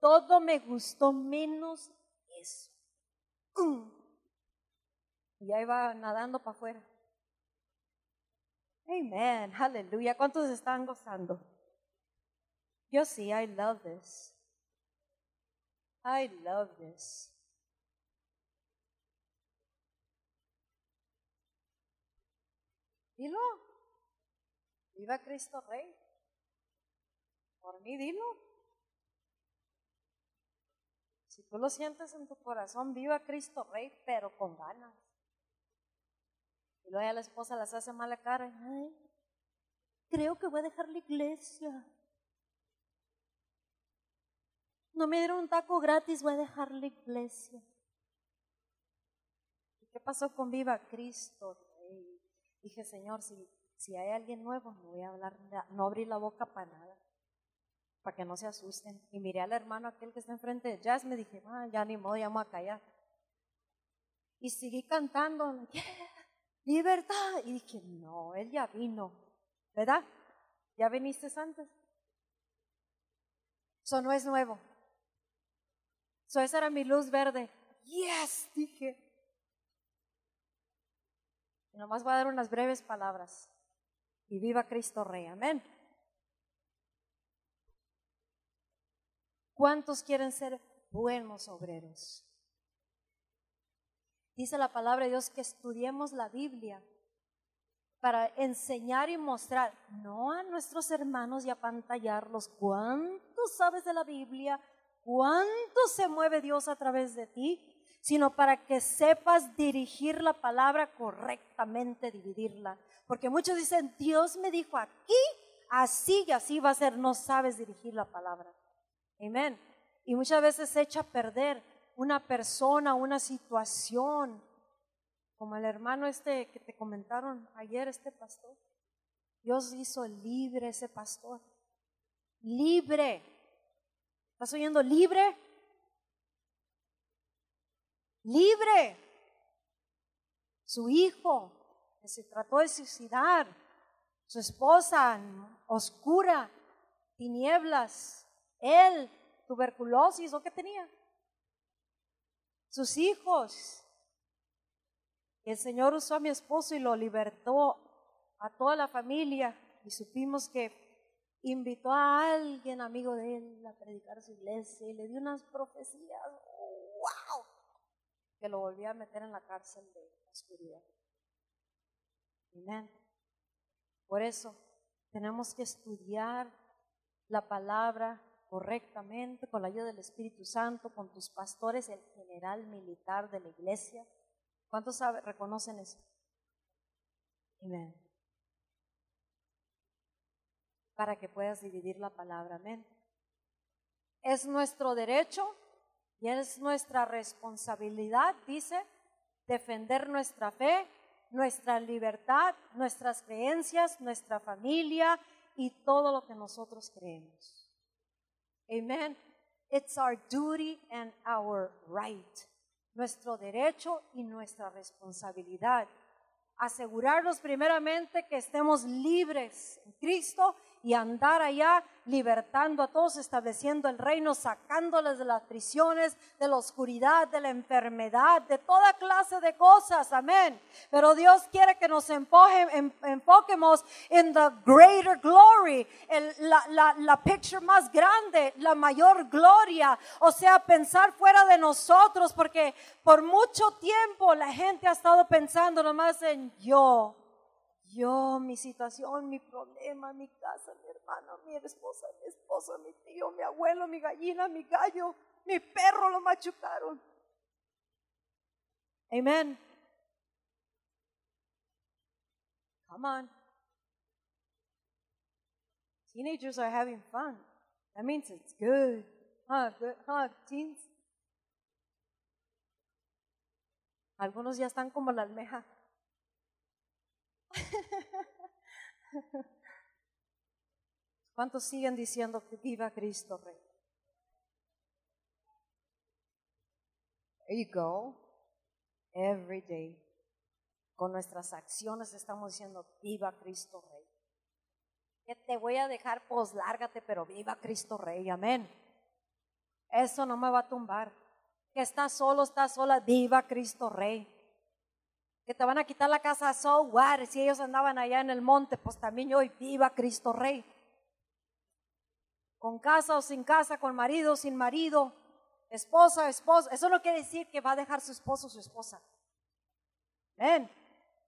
Todo me gustó menos eso. Y ahí va nadando para afuera. Amen. Aleluya. ¿Cuántos están gozando? Yo sí, I love this. I love this. Dilo. Viva Cristo Rey. Por mí, dilo. Si tú lo sientes en tu corazón, viva Cristo Rey, pero con ganas. Y luego ya la esposa las hace mala cara. Ay, creo que voy a dejar la iglesia. No me dieron un taco gratis, voy a dejar la iglesia. ¿Y qué pasó con Viva Cristo? Dije, Señor, si, si hay alguien nuevo, no voy a hablar, no abrir la boca para nada, para que no se asusten. Y miré al hermano aquel que está enfrente de Jazz, me dije, ah, ya ni modo, ya voy a callar. Y seguí cantando, libertad. Y dije, no, él ya vino, ¿verdad? ¿Ya viniste antes? Eso no es nuevo. So, esa era mi luz verde. Yes, dije. Y nomás voy a dar unas breves palabras. Y viva Cristo Rey. Amén. ¿Cuántos quieren ser buenos obreros? Dice la palabra de Dios que estudiemos la Biblia para enseñar y mostrar, no a nuestros hermanos y apantallarlos. ¿Cuánto sabes de la Biblia? ¿Cuánto se mueve Dios a través de ti? Sino para que sepas dirigir la palabra correctamente, dividirla. Porque muchos dicen, Dios me dijo aquí, así y así va a ser. No sabes dirigir la palabra. Amén. Y muchas veces se echa a perder una persona, una situación, como el hermano este que te comentaron ayer, este pastor. Dios hizo libre ese pastor. Libre. ¿Estás oyendo libre? Libre. Su hijo que se trató de suicidar. Su esposa oscura, tinieblas. Él, tuberculosis, ¿o qué tenía? Sus hijos. El Señor usó a mi esposo y lo libertó a toda la familia y supimos que invitó a alguien amigo de él a predicar a su iglesia y le dio unas profecías, wow, que lo volvió a meter en la cárcel de oscuridad. Amén. Por eso tenemos que estudiar la palabra correctamente con la ayuda del Espíritu Santo, con tus pastores, el general militar de la iglesia. ¿Cuántos reconocen eso? Amén. Para que puedas dividir la palabra. Amén. Es nuestro derecho y es nuestra responsabilidad, dice, defender nuestra fe, nuestra libertad, nuestras creencias, nuestra familia y todo lo que nosotros creemos. Amen. It's our duty and our right. Nuestro derecho y nuestra responsabilidad. Asegurarnos primeramente que estemos libres en Cristo y andar allá libertando a todos, estableciendo el reino, sacándoles de las prisiones, de la oscuridad, de la enfermedad, de toda clase de cosas. Amén. Pero Dios quiere que nos enfoquemos en the greater glory, la, la, la picture más grande, la mayor gloria. O sea, pensar fuera de nosotros, porque por mucho tiempo la gente ha estado pensando nomás en yo yo, mi situación, mi problema, mi casa, mi hermano, mi esposa, mi esposo, mi tío, mi abuelo, mi gallina, mi gallo, mi perro lo machucaron. Amen. Come on. Teenagers are having fun. That means it's good. Huh, good, huh, teens? Algunos ya están como la almeja. ¿Cuántos siguen diciendo viva Cristo Rey? There you go. Every day. Con nuestras acciones estamos diciendo, viva Cristo Rey. Que te voy a dejar, pues lárgate, pero viva Cristo Rey. Amén. Eso no me va a tumbar. Que estás solo, estás sola, viva Cristo Rey. Que te van a quitar la casa, so what, si ellos andaban allá en el monte, pues también yo, viva Cristo Rey. Con casa o sin casa, con marido o sin marido, esposa, esposa, eso no quiere decir que va a dejar su esposo o su esposa. Ven,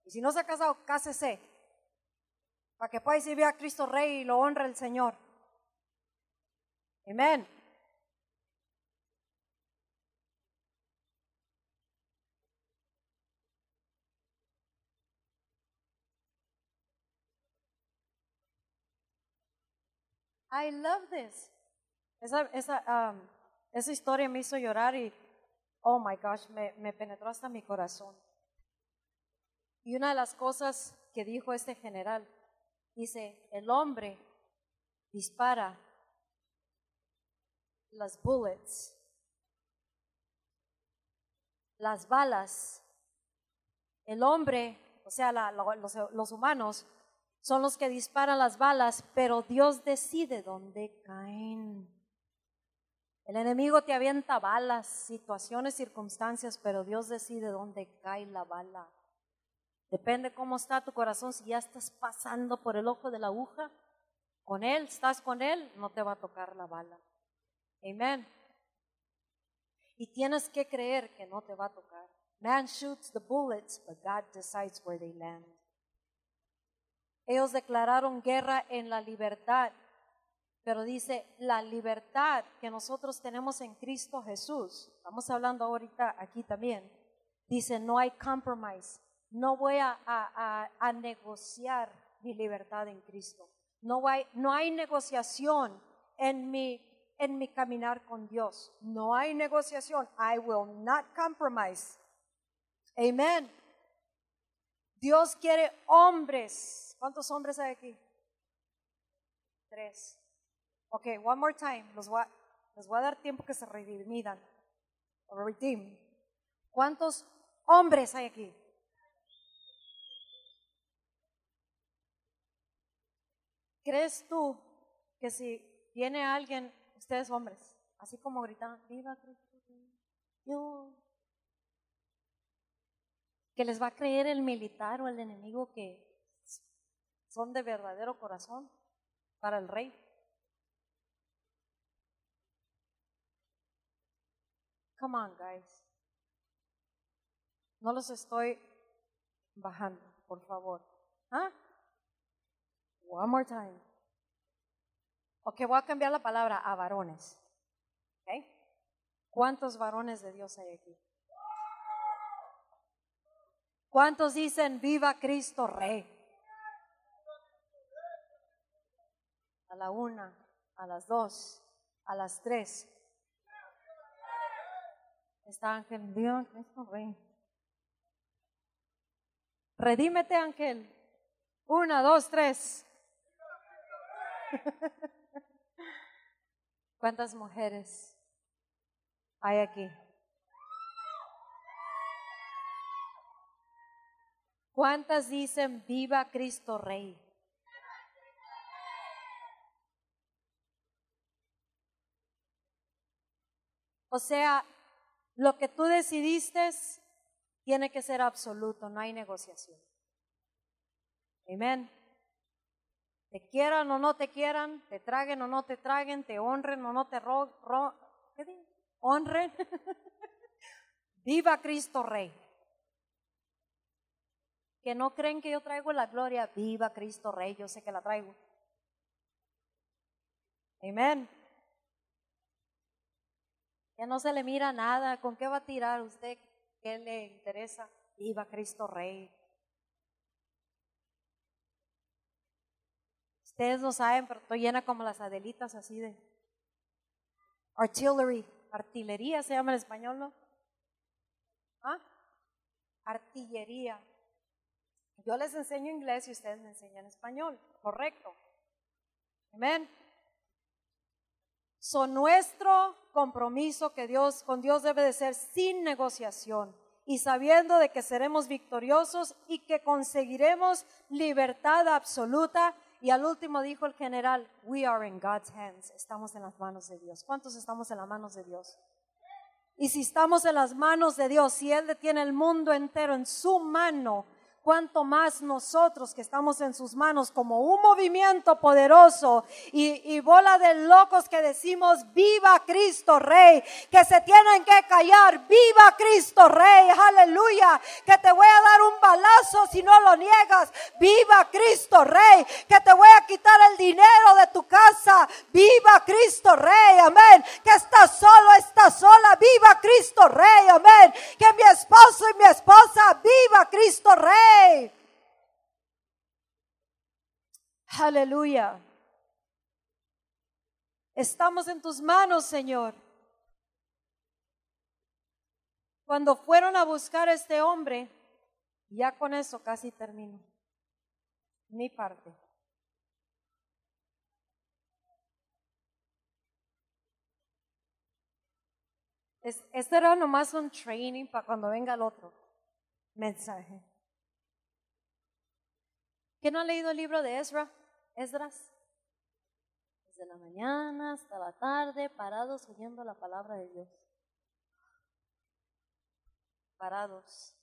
y si no se ha casado, cásese, para que pueda decir, a Cristo Rey y lo honre el Señor. Amén. I love this. Esa, esa, um, esa historia me hizo llorar y, oh my gosh, me, me penetró hasta mi corazón. Y una de las cosas que dijo este general, dice, el hombre dispara las bullets, las balas. El hombre, o sea, la- lo- los, los humanos, son los que disparan las balas, pero Dios decide dónde caen. El enemigo te avienta balas, situaciones, circunstancias, pero Dios decide dónde cae la bala. Depende cómo está tu corazón, si ya estás pasando por el ojo de la aguja, con Él, estás con Él, no te va a tocar la bala. Amén. Y tienes que creer que no te va a tocar. Man shoots the bullets, but God decides where they land. Ellos declararon guerra en la libertad, pero dice la libertad que nosotros tenemos en Cristo Jesús. Estamos hablando ahorita aquí también. Dice, no hay compromise. No voy a, a- negociar mi libertad en Cristo. No hay, no hay negociación en mi, en mi caminar con Dios. No hay negociación. I will not compromise. Amen. Dios quiere hombres. ¿Cuántos hombres hay aquí? Tres. Ok, one more time. Los voy a, les voy a dar tiempo que se redimidan. Redeem. ¿Cuántos hombres hay aquí? ¿Crees tú que si viene alguien, ustedes hombres, así como gritan, viva Cristo, yo, que les va a creer el militar o el enemigo que son de verdadero corazón para el rey? Come on, guys. No los estoy bajando, por favor. ¿Ah? One more time. Ok, voy a cambiar la palabra a varones. ¿Ok? ¿Cuántos varones de Dios hay aquí? ¿Cuántos dicen viva Cristo Rey? A la una, a las dos, a las tres. Está Ángel, viva Cristo Rey. Redímete, Ángel. Una, dos, tres. ¿Cuántas mujeres hay aquí? ¿Cuántas dicen viva Cristo Rey? O sea, lo que tú decidiste tiene que ser absoluto, no hay negociación. Amén. Te quieran o no te quieran, te traguen o no te traguen, te honren o no te ro, honren. Viva Cristo Rey. Que no creen que yo traigo la gloria. Viva Cristo Rey, yo sé que la traigo. Amén. Que no se le mira nada. ¿Con qué va a tirar usted? ¿Qué le interesa? Viva Cristo Rey. Ustedes no saben, pero estoy llena como las adelitas así de artillery, artillería se llama en español, ¿no? ¿Ah? Artillería. Yo les enseño inglés y ustedes me enseñan español, correcto. Amén. So, nuestro compromiso que Dios con Dios debe de ser sin negociación y sabiendo de que seremos victoriosos y que conseguiremos libertad absoluta. Y al último dijo el general, we are in God's hands, estamos en las manos de Dios. ¿Cuántos estamos en las manos de Dios? Y si estamos en las manos de Dios, si Él detiene el mundo entero en su mano, cuanto más nosotros que estamos en sus manos como un movimiento poderoso y, bola de locos que decimos, viva Cristo Rey, que se tienen que callar, viva Cristo Rey, aleluya, que te voy a dar un balazo si no lo niegas, viva Cristo Rey, que te voy a quitar el dinero de tu casa, viva Cristo Rey, amén, que estás solo, estás sola, viva Cristo Rey, amén, que mi esposo y mi esposa, viva Cristo Rey. Aleluya. Estamos en tus manos, Señor. Cuando fueron a buscar a este hombre, ya con eso casi termino. Mi parte. este era nomás un training para cuando venga el otro mensaje. ¿Quién no ha leído el libro de Ezra? Esdras. Desde la mañana hasta la tarde, parados oyendo la palabra de Dios. Parados.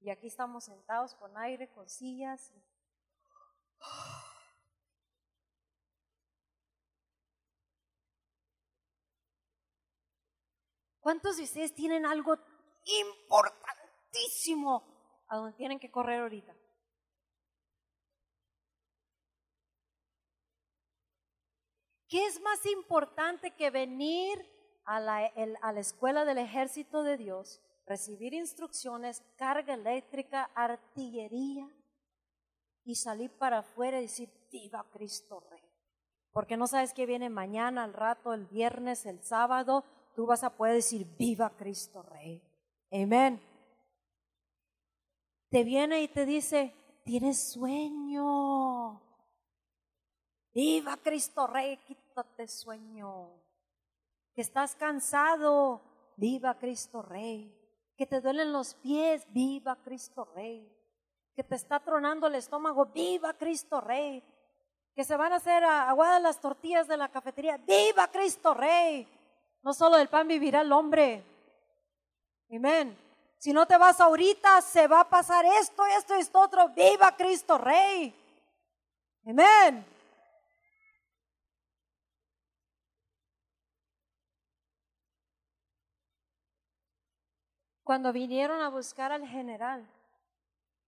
Y aquí estamos sentados con aire, con sillas. ¿Cuántos de ustedes tienen algo importantísimo a donde tienen que correr ahorita. ¿Qué es más importante que venir a la, a la, escuela del ejército de Dios, recibir instrucciones, carga eléctrica, artillería y salir para afuera y decir, viva Cristo Rey? Porque no sabes qué viene mañana, al rato, el viernes, el sábado, tú vas a poder decir, viva Cristo Rey. Amén te viene y te dice, tienes sueño. Viva Cristo Rey, quítate sueño. Que estás cansado, viva Cristo Rey. Que te duelen los pies, viva Cristo Rey. Que te está tronando el estómago, viva Cristo Rey. Que se van a hacer aguadas las tortillas de la cafetería, viva Cristo Rey. No solo del pan vivirá el hombre. Amén. Si no te vas ahorita, se va a pasar esto, esto, esto, otro. Viva Cristo Rey. Amén. Cuando vinieron a buscar al general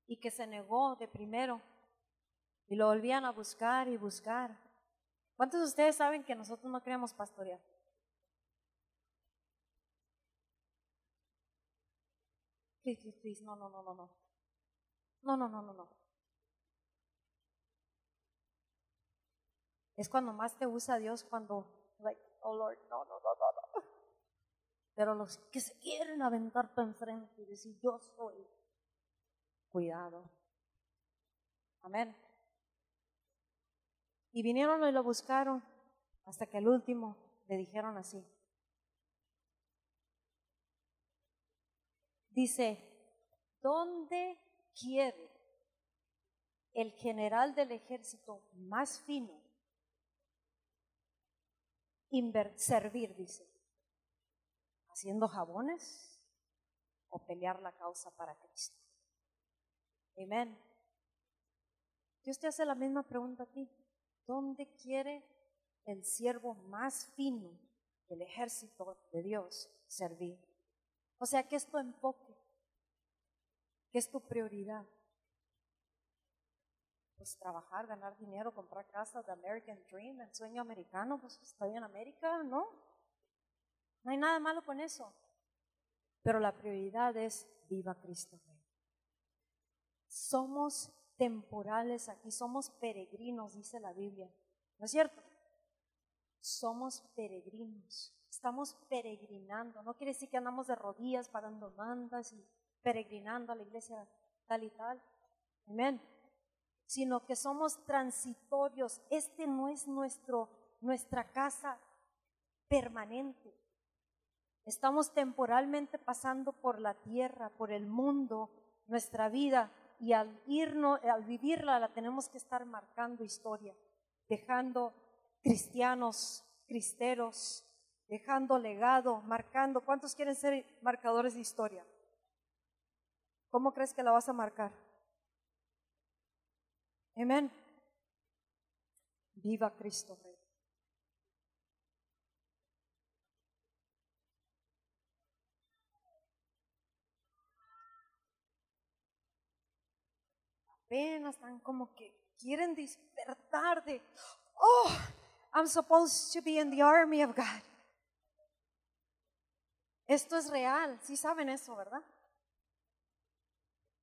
y que se negó de primero y lo volvían a buscar y buscar. ¿Cuántos de ustedes saben que nosotros no queremos pastorear? No, no, no, no, no. No, no, no, no, no. Es cuando más te usa Dios cuando, like, oh Lord, no, no, no, no, no. Pero los que se quieren aventar para enfrente y decir, yo soy, cuidado. Amén. Y vinieron y lo buscaron hasta que el último le dijeron así. Dice, ¿dónde quiere el general del ejército más fino servir, dice? ¿Haciendo jabones o pelear la causa para Cristo? Amén. Dios te hace la misma pregunta a ti. ¿Dónde quiere el siervo más fino del ejército de Dios servir? O sea, que es tu enfoque? ¿Qué es tu prioridad? Pues trabajar, ganar dinero, comprar casas, de American Dream, el sueño americano, pues estoy en América, ¿no? No hay nada malo con eso. Pero la prioridad es viva Cristo Somos temporales aquí, somos peregrinos, dice la Biblia. ¿No es cierto? Somos peregrinos. Estamos peregrinando. No quiere decir que andamos de rodillas pagando mandas y peregrinando a la iglesia tal y tal. Amén. Sino que somos transitorios. Este no es nuestro, nuestra casa permanente. Estamos temporalmente pasando por la tierra, por el mundo, nuestra vida, y al irnos, al vivirla, la tenemos que estar marcando historia, dejando cristianos, cristeros, dejando legado, marcando. ¿Cuántos quieren ser marcadores de historia? ¿Cómo crees que la vas a marcar? Amén. Viva Cristo Rey. Apenas están como que quieren despertar de, oh, I'm supposed to be in the army of God. Esto es real, sí saben eso, ¿verdad?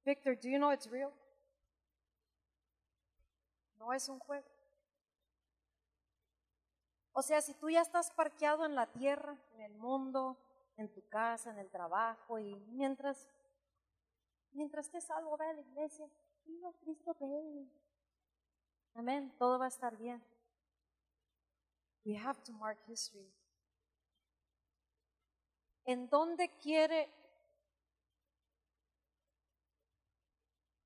Victor, do you know it's real? No es un juego. O sea, si tú ya estás parqueado en la tierra, en el mundo, en tu casa, en el trabajo, y mientras, mientras estés salvo, ve a la iglesia, viva Cristo Rey. Amén, todo va a estar bien. We have to mark history. ¿En dónde quiere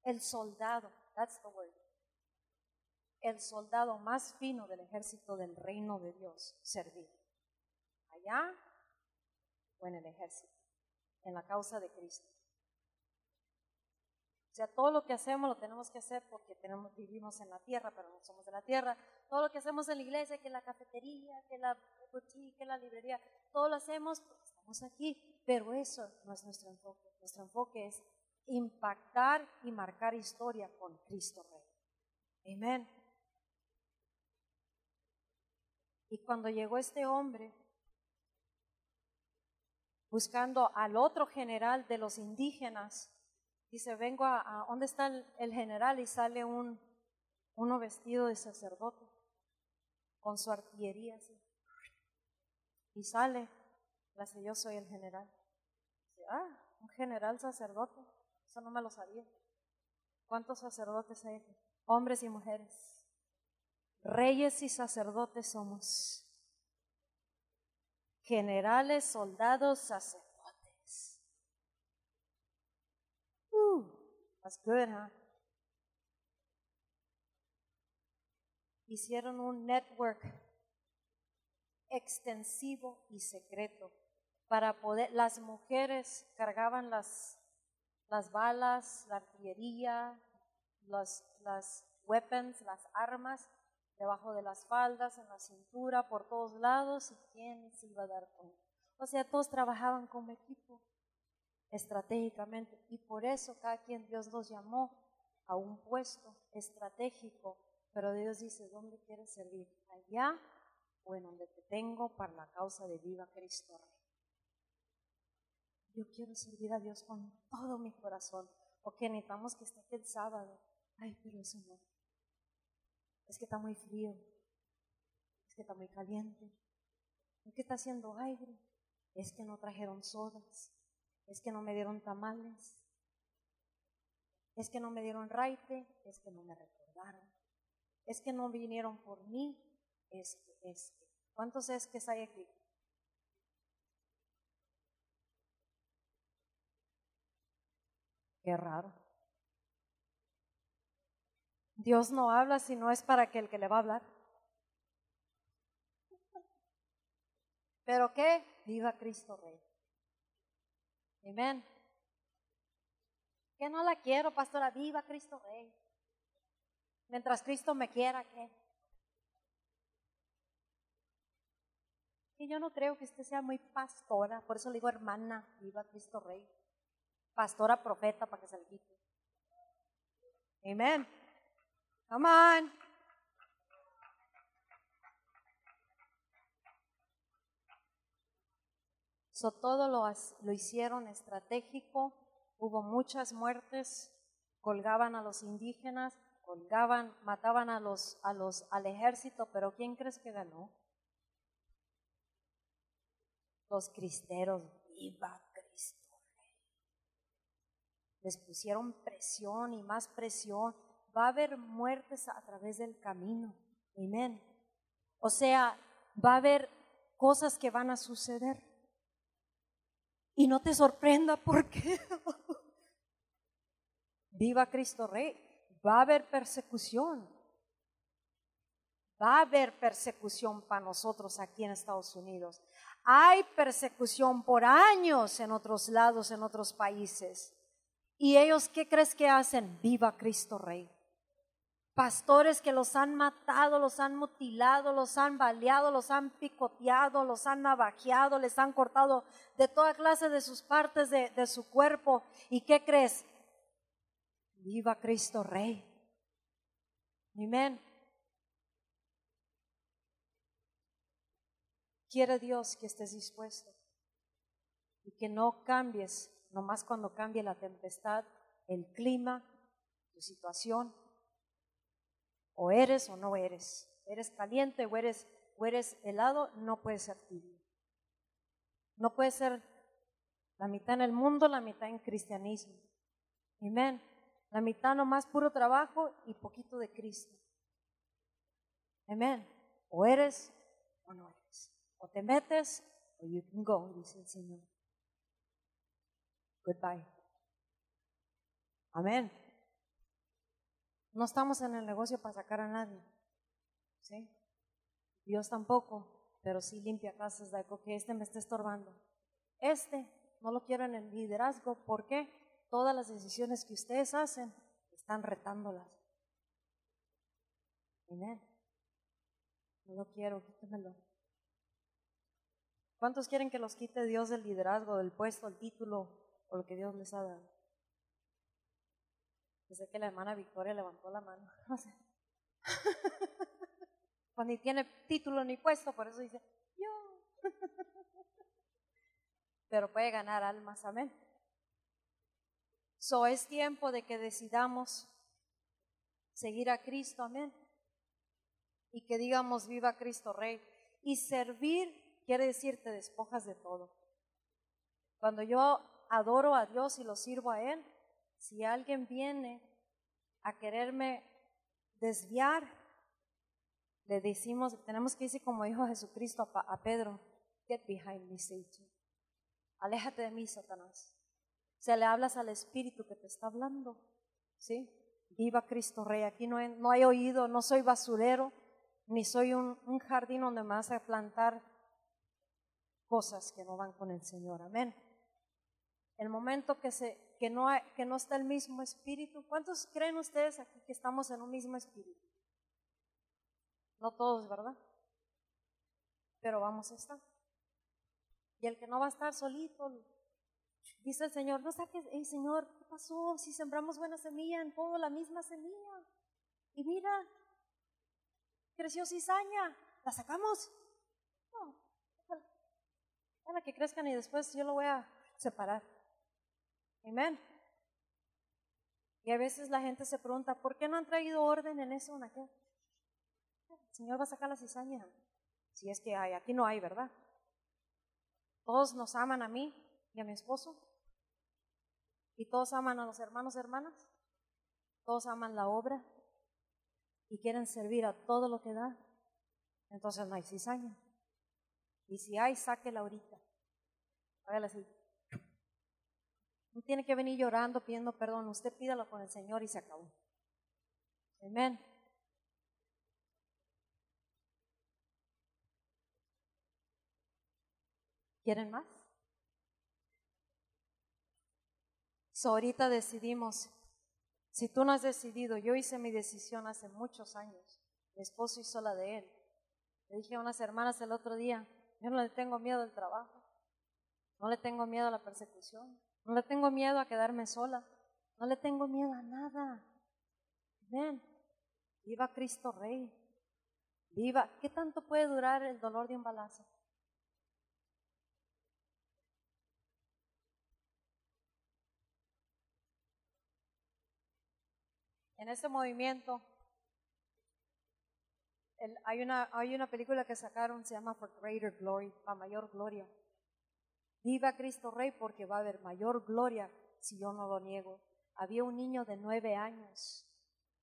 el soldado? That's the word el soldado más fino del ejército del reino de Dios servir. Allá o en el ejército, en la causa de Cristo. Sea, todo lo que hacemos lo tenemos que hacer porque vivimos en la tierra, pero no somos de la tierra. Todo lo que hacemos en la iglesia, que la cafetería, que la boutique, que la librería, todo lo hacemos porque estamos aquí, pero eso no es nuestro enfoque. Nuestro enfoque es impactar y marcar historia con Cristo Rey. Amén. Y cuando llegó este hombre, buscando al otro general de los indígenas, dice, vengo a, ¿dónde está el, general? Y sale un, uno vestido de sacerdote, con su artillería así. Y sale, dice, yo soy el general. Dice, ah, un general sacerdote, eso no me lo sabía. ¿Cuántos sacerdotes hay? Hombres y mujeres. Reyes y sacerdotes somos. Generales, soldados, sacerdotes. Uh, that's good? Hicieron un network extensivo y secreto para poder, las mujeres cargaban las, las balas, la artillería, las, las weapons, las armas, debajo de las faldas, en la cintura, por todos lados, y quién se iba a dar cuenta. O sea, todos trabajaban como equipo, estratégicamente, y por eso cada quien Dios los llamó a un puesto estratégico, pero Dios dice, ¿dónde quieres servir? ¿Allá o en donde te tengo para la causa de viva Cristo Rey? Yo quiero servir a Dios con todo mi corazón. Ok, necesitamos que esté aquí el sábado. Ay, pero eso no es que está muy frío, es que está muy caliente, es que está haciendo aire, es que no trajeron sodas, es que no me dieron tamales, es que no me dieron raite, es que no me recordaron, es que no vinieron por mí, es que, es. ¿Cuántos es que hay aquí? Qué raro. Dios no habla si no es para aquel que le va a hablar. ¿Pero qué? Viva Cristo Rey. Amén. Que no la quiero, pastora, viva Cristo Rey. Mientras Cristo me quiera, ¿qué? Y yo no creo que usted sea muy pastora, por eso le digo hermana, viva Cristo Rey. Pastora, profeta, para que se le quite. Amén. Come on. So, todo lo, lo hicieron estratégico, hubo muchas muertes, colgaban a los indígenas, colgaban, mataban a los, a los, al ejército, pero ¿quién crees que ganó? Los cristeros, viva Cristo. Les pusieron presión y más presión va a haber muertes a través del camino. Amén. O sea, va a haber cosas que van a suceder. Y no te sorprenda porque viva Cristo Rey. Va a haber persecución. Va a haber persecución para nosotros aquí en Estados Unidos. Hay persecución por años en otros lados, en otros países. ¿Y ellos qué crees que hacen? Viva Cristo Rey. Pastores que los han matado, los han mutilado, los han baleado, los han picoteado, los han navajeado, les han cortado de toda clase de sus partes de, su cuerpo. ¿Y qué crees? Viva Cristo Rey. Amén. Quiere Dios que estés dispuesto y que no cambies, nomás cuando cambie la tempestad, el clima, tu situación. O eres o no eres. Eres caliente o eres, o eres helado, no puedes ser tibio. No puede ser la mitad en el mundo, la mitad en cristianismo. Amén. La mitad nomás puro trabajo y poquito de Cristo. Amén. O eres o no eres. O te metes o you can go, dice el Señor. Goodbye. Amén. No estamos en el negocio para sacar a nadie. ¿Sí? Dios tampoco, pero sí limpia casas de que este me está estorbando. Este no lo quiero en el liderazgo. ¿Por qué? Todas las decisiones que ustedes hacen están retándolas. Amén. No lo quiero, quítemelo. ¿Cuántos quieren que los quite Dios del liderazgo, del puesto, el título o lo que Dios les ha dado? Sé que la hermana Victoria levantó la mano. No sé. Pues ni tiene título ni puesto, por eso dice, yo. Pero puede ganar almas, amén. So es tiempo de que decidamos seguir a Cristo, amén. Y que digamos, viva Cristo Rey. Y servir quiere decir te despojas de todo. Cuando yo adoro a Dios y lo sirvo a Él, si alguien viene a quererme desviar, le decimos, tenemos que decir como dijo Jesucristo a, Pedro, get behind me, Satan. Aléjate de mí, Satanás. Se le hablas al Espíritu que te está hablando, ¿sí? Viva Cristo Rey. Aquí no no oído, no soy basurero, ni soy un, un jardín donde me vas a plantar cosas que no van con el Señor. Amén. El momento que se que no, que no está el mismo espíritu. ¿Cuántos creen ustedes aquí que estamos en un mismo espíritu? No todos, ¿verdad? Pero vamos a estar. Y el que no va a estar solito, dice el Señor, no saques, hey Señor, ¿qué pasó? Si sembramos buena semilla en todo la misma semilla. Y mira, creció cizaña, ¿la sacamos? No, para que crezcan y después yo lo voy a separar. Amén. Y a veces la gente se pregunta, ¿por qué no han traído orden en eso o en aquel? El Señor va a sacar la cizaña. Si es que hay, aquí no hay, ¿verdad? Todos nos aman a mí y a mi esposo. Y todos aman a los hermanos y hermanas. Todos aman la obra y quieren servir a todo lo que da. Entonces no hay cizaña. Y si hay, sáquela ahorita. Hágala así. No tiene que venir llorando pidiendo perdón. Usted pídalo con el Señor y se acabó. Amén. ¿Quieren más? So, ahorita decidimos, si tú no has decidido, yo hice mi decisión hace muchos años, mi esposo hizo la de él. Le dije a unas hermanas el otro día, yo no le tengo miedo al trabajo, no le tengo miedo a la persecución, no le tengo miedo a quedarme sola. No le tengo miedo a nada. Ven, viva Cristo Rey. Viva. ¿Qué tanto puede durar el dolor de un balazo? En este movimiento hay, una, hay una película que sacaron, se llama For Greater Glory, para mayor gloria. Viva Cristo Rey porque va a haber mayor gloria si yo no lo niego. Había un niño de nueve años.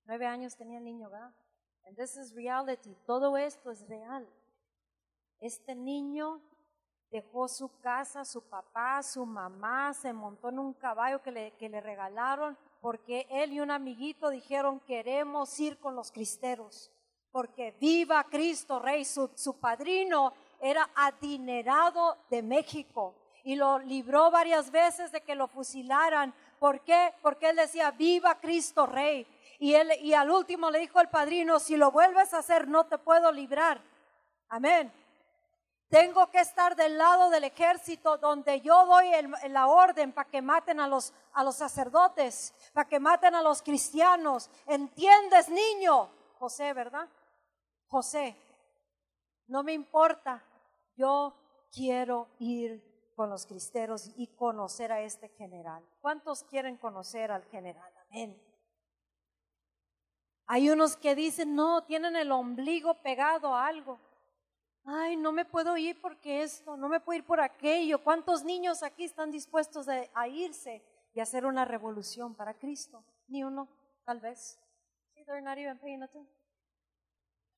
Nueve años tenía el niño, ¿verdad? And this is reality. Todo esto es real. Este niño dejó su casa, su papá, su mamá, se montó en un caballo que le, que le regalaron porque él y un amiguito dijeron queremos ir con los cristeros. porque viva Cristo Rey, su, su padrino era adinerado de México y lo libró varias veces de que lo fusilaran. ¿Por qué? Porque él decía, viva Cristo Rey. Y, él, y al último le dijo el padrino, si lo vuelves a hacer no te puedo librar. Amén. Tengo que estar del lado del ejército donde yo doy la orden para que maten a los, a los sacerdotes, para que maten a los cristianos. ¿Entiendes, niño? José, ¿verdad? José, no me importa, yo quiero ir con los cristeros y conocer a este general. ¿Cuántos quieren conocer al general? Amén. Hay unos que dicen, no, tienen el ombligo pegado a algo. Ay, no me puedo ir porque esto, no me puedo ir por aquello. ¿Cuántos niños aquí están dispuestos a, irse y hacer una revolución para Cristo? Ni uno, tal vez.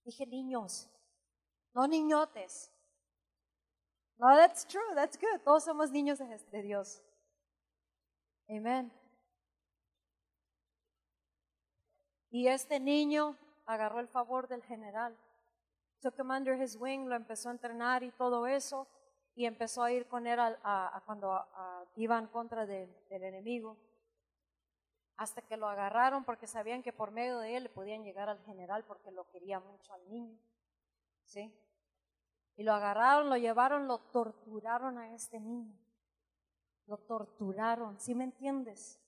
Dije niños, no niñotes. No, that's true, that's good. Todos somos niños de Dios. Amen. Y este niño agarró el favor del general. Took him under his wing, lo empezó a entrenar y todo eso. Y empezó a ir con él a, cuando iban contra del enemigo. Hasta que lo agarraron porque sabían que por medio de él le podían llegar al general porque lo quería mucho al niño. ¿Sí? Y lo agarraron, lo llevaron, lo torturaron a este niño. Lo torturaron, ¿sí me entiendes?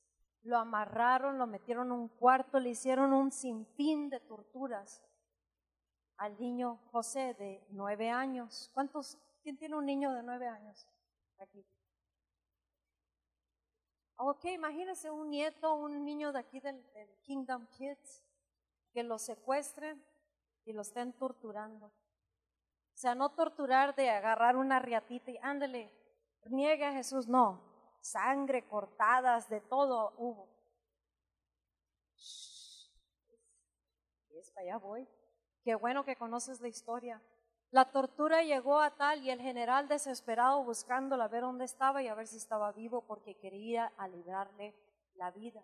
Lo amarraron, lo metieron en un cuarto, le hicieron un sinfín de torturas al niño José de nueve años. ¿Cuántos? ¿Quién tiene un niño de nueve años? Aquí. Ok, imagínese un nieto, un niño de aquí del, del Kingdom Kids, que lo secuestren y lo estén torturando. Sea, no torturar de agarrar una riatita y ándele, niegue a Jesús, no. Sangre, cortadas, de todo hubo. Es para allá voy. Qué bueno que conoces la historia. La tortura llegó a tal y el general desesperado buscándola a ver dónde estaba y a ver si estaba vivo porque quería librarle la vida.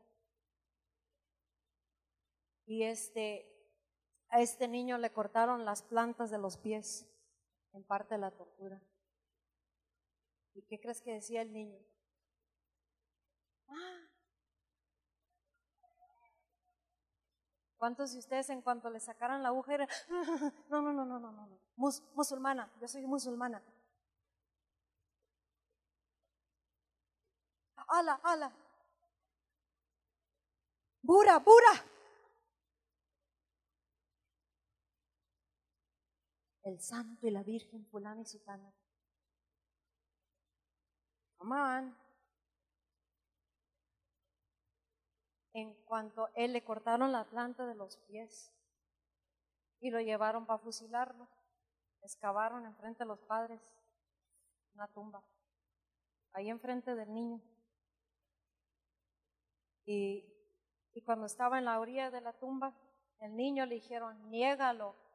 Y este, a este niño le cortaron las plantas de los pies en parte la tortura. ¿Y qué crees que decía el niño? Ah. ¿Cuántos de ustedes en cuanto le sacaran la aguja no, no, no, no, no, no, musulmana, yo soy musulmana. Ala, ala. Bura, bura. El santo y la virgen fulana y sutana. Come En cuanto él le cortaron la planta de los pies y lo llevaron para fusilarlo, excavaron enfrente de los padres una tumba, ahí enfrente del niño. Y, y cuando estaba en la orilla de la tumba, el niño le dijeron, niégalo,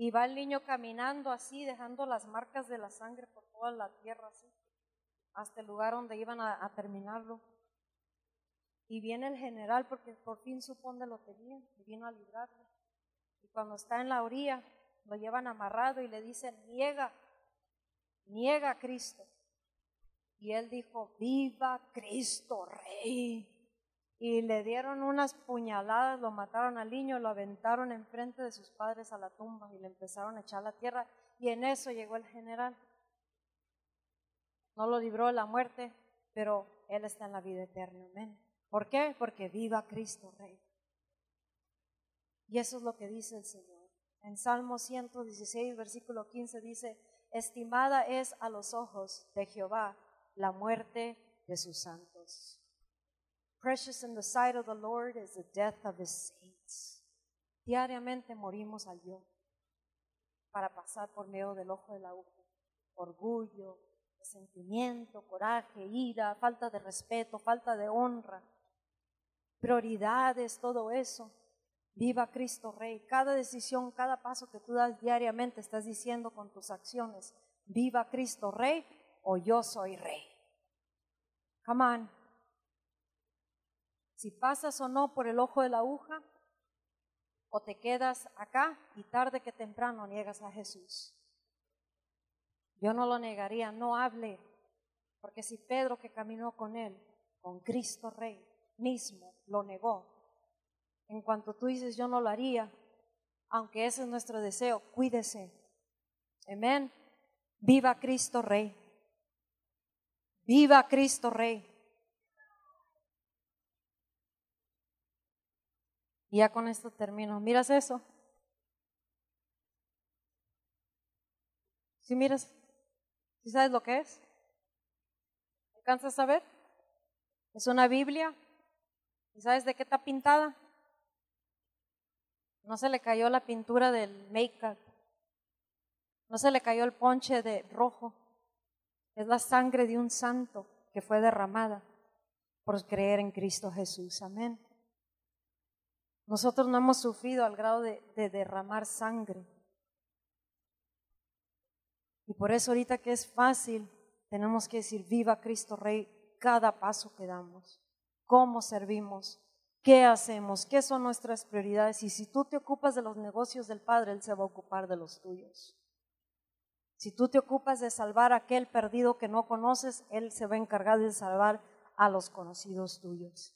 y va el niño caminando así, dejando las marcas de la sangre por toda la tierra, así, hasta el lugar donde iban a, terminarlo. Y viene el general, porque por fin supo dónde lo tenían, y vino a librarlo. Y cuando está en la orilla, lo llevan amarrado y le dicen, niega, niega a Cristo. Y él dijo, viva Cristo Rey y le dieron unas puñaladas, lo mataron al niño, lo aventaron enfrente de sus padres a la tumba y le empezaron a echar la tierra y en eso llegó el general. No lo libró de la muerte, pero él está en la vida eterna. Amén. ¿Por qué? Porque viva Cristo Rey. Y eso es lo que dice el Señor. En Salmo 116, versículo 15 dice, estimada es a los ojos de Jehová la muerte de sus santos. Precious in the sight of the Lord is the death of his saints. Diariamente morimos al yo para pasar por medio del ojo de la aguja. Orgullo, resentimiento, coraje, ira, falta de respeto, falta de honra, prioridades, todo eso. Viva Cristo Rey. Cada decisión, cada paso que tú das diariamente estás diciendo con tus acciones, viva Cristo Rey o yo soy Rey. Come on si pasas o no por el ojo de la aguja, o te quedas acá y tarde que temprano niegas a Jesús. Yo no lo negaría, no hable, porque si Pedro que caminó con él, con Cristo Rey mismo, lo negó, en cuanto tú dices yo no lo haría, aunque ese es nuestro deseo, cuídese. Amén. Viva Cristo Rey. Viva Cristo Rey. Y ya con esto termino. ¿Miras eso? ¿Sí miras? ¿Sí sabes lo que es? ¿Alcanzas a ver? Es una Biblia. ¿Y sabes de qué está pintada? No se le cayó la pintura del make-up. No se le cayó el ponche de rojo. Es la sangre de un santo que fue derramada por creer en Cristo Jesús. Amén. Nosotros no hemos sufrido al grado de, derramar sangre. Y por eso ahorita que es fácil, tenemos que decir, viva Cristo Rey cada paso que damos, cómo servimos, qué hacemos, qué son nuestras prioridades. Y si tú te ocupas de los negocios del Padre, Él se va a ocupar de los tuyos. Si tú te ocupas de salvar a aquel perdido que no conoces, Él se va a encargar de salvar a los conocidos tuyos.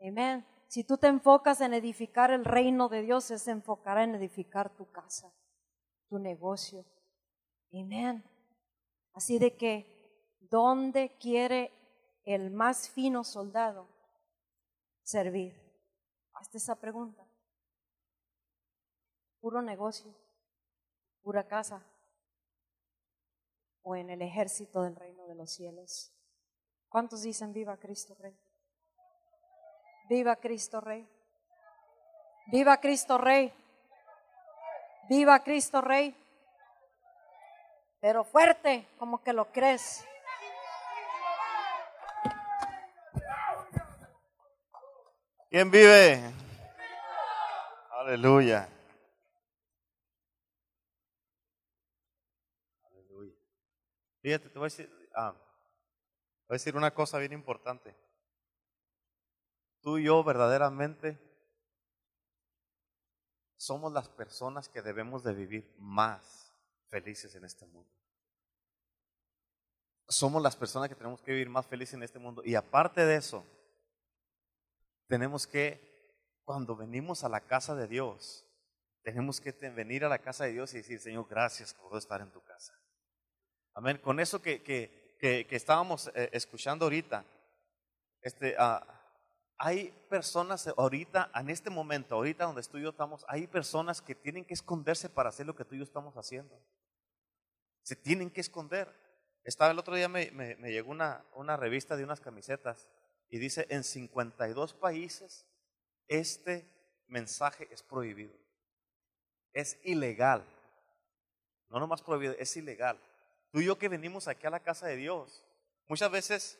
Amén. Si tú te enfocas en edificar el reino de Dios, Él se enfocará en edificar tu casa, tu negocio. Amén. Así de que, ¿dónde quiere el más fino soldado servir? Hazte esa pregunta. Puro negocio, pura casa, o en el ejército del reino de los cielos. ¿Cuántos dicen viva Cristo Rey? Viva Cristo Rey. Viva Cristo Rey. Viva Cristo Rey. Pero fuerte, como que lo crees. ¿Quién vive? Aleluya. Aleluya. Fíjate, te voy a decir, ah, voy a decir una cosa bien importante tú y yo verdaderamente somos las personas que debemos de vivir más felices en este mundo. Somos las personas que tenemos que vivir más felices en este mundo. Y aparte de eso, tenemos que, cuando venimos a la casa de Dios, tenemos que venir a la casa de Dios y decir, Señor, gracias por estar en tu casa. Amén. Con eso que, que, que, estábamos eh, escuchando ahorita, este, uh, hay personas ahorita, en este momento, ahorita donde tú y yo estamos, hay personas que tienen que esconderse para hacer lo que tú y yo estamos haciendo. Se tienen que esconder. Estaba el otro día, me, llegó una, una revista de unas camisetas y dice, en 52 países este mensaje es prohibido. Es ilegal. No nomás prohibido, es ilegal. Tú y yo que venimos aquí a la casa de Dios, muchas veces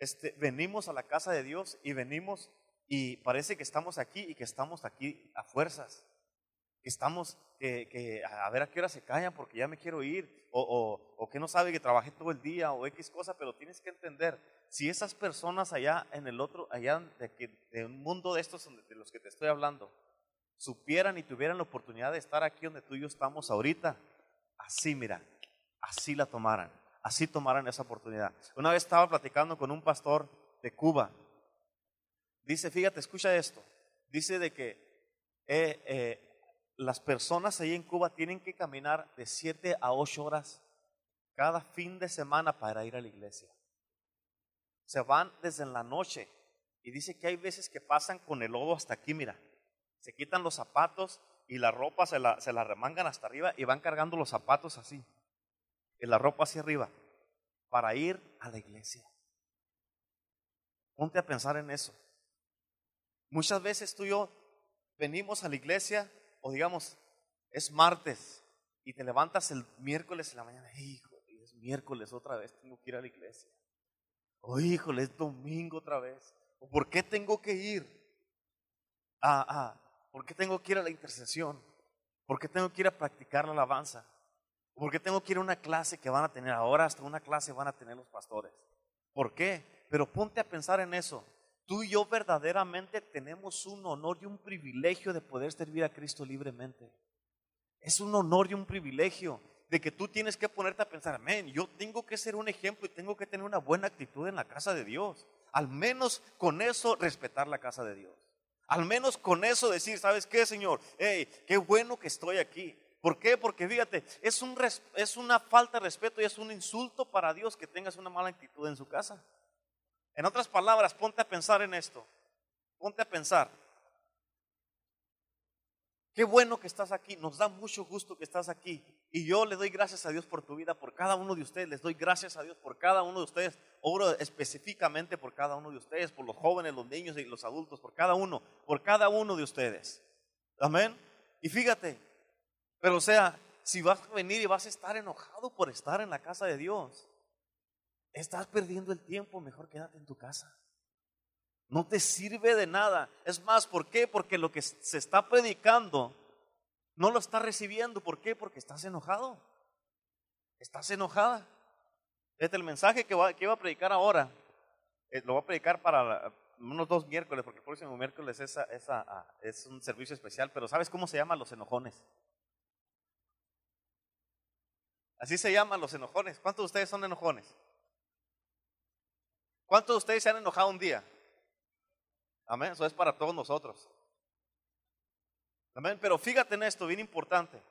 este, venimos a la casa de Dios y venimos y parece que estamos aquí y que estamos aquí a fuerzas. Que estamos, que, a ver a qué hora se callan porque ya me quiero ir. O, o, que no sabe que trabajé todo el día o X cosa, pero tienes que entender, si esas personas allá en el otro, allá de, de un mundo de estos de los que te estoy hablando, supieran y tuvieran la oportunidad de estar aquí donde tú y yo estamos ahorita, así mira, así la tomaran así tomaran esa oportunidad. Una vez estaba platicando con un pastor de Cuba. Dice, fíjate, escucha esto. Dice de que eh, eh, las personas ahí en Cuba tienen que caminar de 7 a 8 horas cada fin de semana para ir a la iglesia. Se van desde la noche y dice que hay veces que pasan con el lodo hasta aquí, mira. Se quitan los zapatos y la ropa se se la remangan hasta arriba y van cargando los zapatos así la ropa hacia arriba para ir a la iglesia. Ponte a pensar en eso. Muchas veces tú y yo venimos a la iglesia o digamos, es martes y te levantas el miércoles en la mañana, hijo, es miércoles otra vez, tengo que ir a la iglesia. O híjole, es domingo otra vez. ¿O por qué tengo que ir? Ah, ah, ¿por qué tengo que ir a la intercesión? ¿Por qué tengo que ir a practicar la alabanza? ¿Por qué tengo que ir a una clase que van a tener ahora? Hasta una clase van a tener los pastores. ¿Por qué? Pero ponte a pensar en eso. tú y yo verdaderamente tenemos un honor y un privilegio de poder servir a Cristo libremente. Es un honor y un privilegio de que tú tienes que ponerte a pensar, amén, yo tengo que ser un ejemplo y tengo que tener una buena actitud en la casa de Dios. Al menos con eso respetar la casa de Dios. Al menos con eso decir, ¿sabes qué, Señor? Hey, qué bueno que estoy aquí. ¿Por qué? Porque fíjate, es, un es una falta de respeto y es un insulto para Dios que tengas una mala actitud en su casa. En otras palabras, ponte a pensar en esto. Ponte a pensar. Qué bueno que estás aquí, nos da mucho gusto que estás aquí. Y yo le doy gracias a Dios por tu vida, por cada uno de ustedes. Les doy gracias a Dios por cada uno de ustedes. Oro específicamente por cada uno de ustedes, por los jóvenes, los niños y los adultos, por cada uno, por cada uno de ustedes. Amén. Y fíjate, pero o sea, si vas a venir y vas a estar enojado por estar en la casa de Dios, estás perdiendo el tiempo, mejor quédate en tu casa. No te sirve de nada. Es más, ¿por qué? Porque lo que se está predicando no lo estás recibiendo. ¿Por qué? Porque estás enojado. Estás enojada. Este el mensaje que, va, que iba a predicar ahora. Eh, lo voy a predicar para unos dos miércoles, porque el próximo miércoles es, ah, es un servicio especial. Pero ¿sabes cómo se llaman los enojones? Así se llaman los enojones. ¿Cuántos de ustedes son enojones? ¿Cuántos de ustedes se han enojado un día? Amén. Eso es para todos nosotros. Amén. Pero fíjate en esto, bien importante.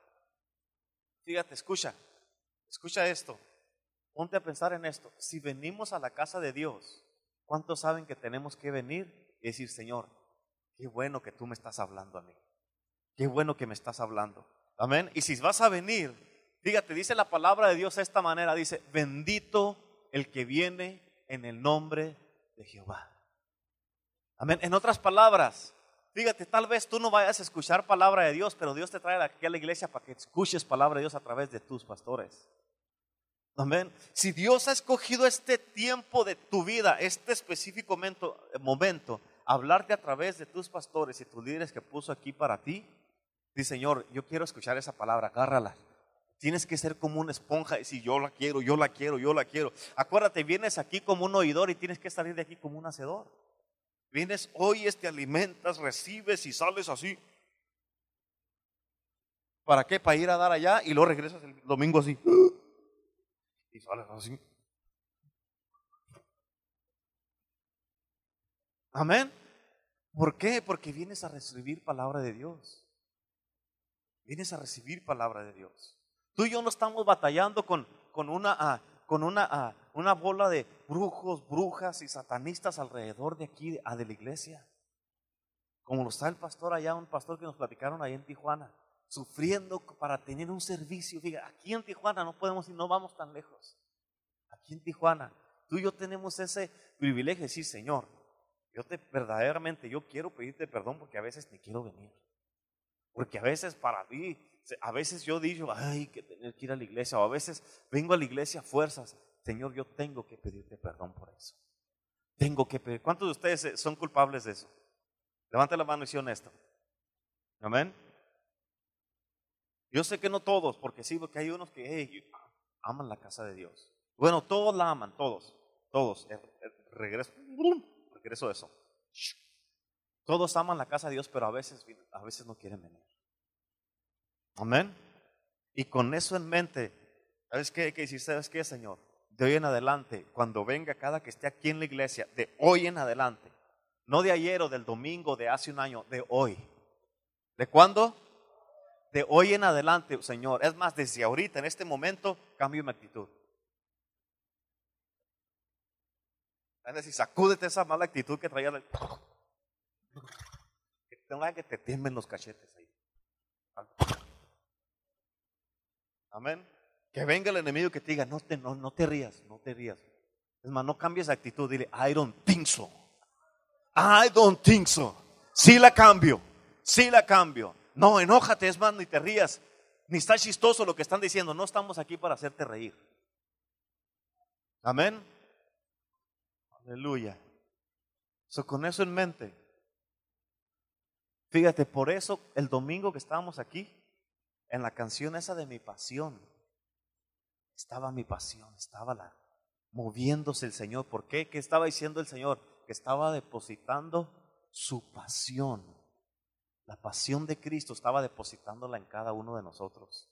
Fíjate, escucha. Escucha esto. Ponte a pensar en esto. Si venimos a la casa de Dios, ¿cuántos saben que tenemos que venir y decir, Señor, qué bueno que tú me estás hablando a mí? Qué bueno que me estás hablando. Amén. Y si vas a venir, fíjate, dice la palabra de Dios de esta manera, dice, bendito el que viene en el nombre de Jehová. Amén. En otras palabras, fíjate, tal vez tú no vayas a escuchar palabra de Dios, pero Dios te trae aquí a la iglesia para que escuches palabra de Dios a través de tus pastores. Amén. Si Dios ha escogido este tiempo de tu vida, este específico momento, momento, hablarte a través de tus pastores y tus líderes que puso aquí para ti, dice Señor, yo quiero escuchar esa palabra, agárrala. Tienes que ser como una esponja y decir, yo la quiero, yo la quiero, yo la quiero. Acuérdate, vienes aquí como un oidor y tienes que salir de aquí como un hacedor. Vienes, oyes, te alimentas, recibes y sales así. ¿Para qué? Para ir a dar allá y luego regresas el domingo así. Y sales así. Amén. ¿Por qué? Porque vienes a recibir palabra de Dios. Vienes a recibir palabra de Dios. Tú y yo no estamos batallando con, con una, ah, con una, ah, una bola de brujos, brujas y satanistas alrededor de aquí, a de la iglesia. Como lo está el pastor allá, un pastor que nos platicaron ahí en Tijuana, sufriendo para tener un servicio. Fíjate, aquí en Tijuana no podemos ir, no vamos tan lejos. Aquí en Tijuana, tú y yo tenemos ese privilegio de decir, Señor, yo te verdaderamente, yo quiero pedirte perdón porque a veces te quiero venir. Porque a veces para mí a veces yo digo, ay, que tener que ir a la iglesia, o a veces vengo a la iglesia a fuerzas. Señor, yo tengo que pedirte perdón por eso. Tengo que pedir. ¿Cuántos de ustedes eh, son culpables de eso? Levante la mano y sea honesto. Amén. Yo sé que no todos, porque sí, porque hay unos que aman la casa de Dios. Bueno, todos la aman, todos, todos. Eh, eh, regreso, regreso a eso. Todos aman la casa de Dios, pero a veces, a veces no quieren venir. Amén. Y con eso en mente, ¿sabes qué hay que decir? ¿Sabes qué, Señor? De hoy en adelante, cuando venga cada que esté aquí en la iglesia, de hoy en adelante, no de ayer o del domingo, de hace un año, de hoy. ¿De cuándo? De hoy en adelante, Señor. Es más, desde ahorita, en este momento, cambio mi actitud. Es decir, sacúdete esa mala actitud que traía. Que tenga que te tiemblen los cachetes ahí. Amén. Que venga el enemigo que te diga, no te, no, no te rías, no te rías. Es más, no cambies de actitud, dile, I don't think so. I don't think so. Sí la cambio, sí la cambio. No, enójate, es más, ni te rías. Ni está chistoso lo que están diciendo. No estamos aquí para hacerte reír. Amén. Aleluya. So, con eso en mente. Fíjate, por eso el domingo que estábamos aquí, en la canción esa de mi pasión, estaba mi pasión, estaba la, moviéndose el Señor. ¿Por qué? ¿Qué estaba diciendo el Señor? Porque estaba depositando su pasión. La pasión de Cristo estaba depositándola en cada uno de nosotros.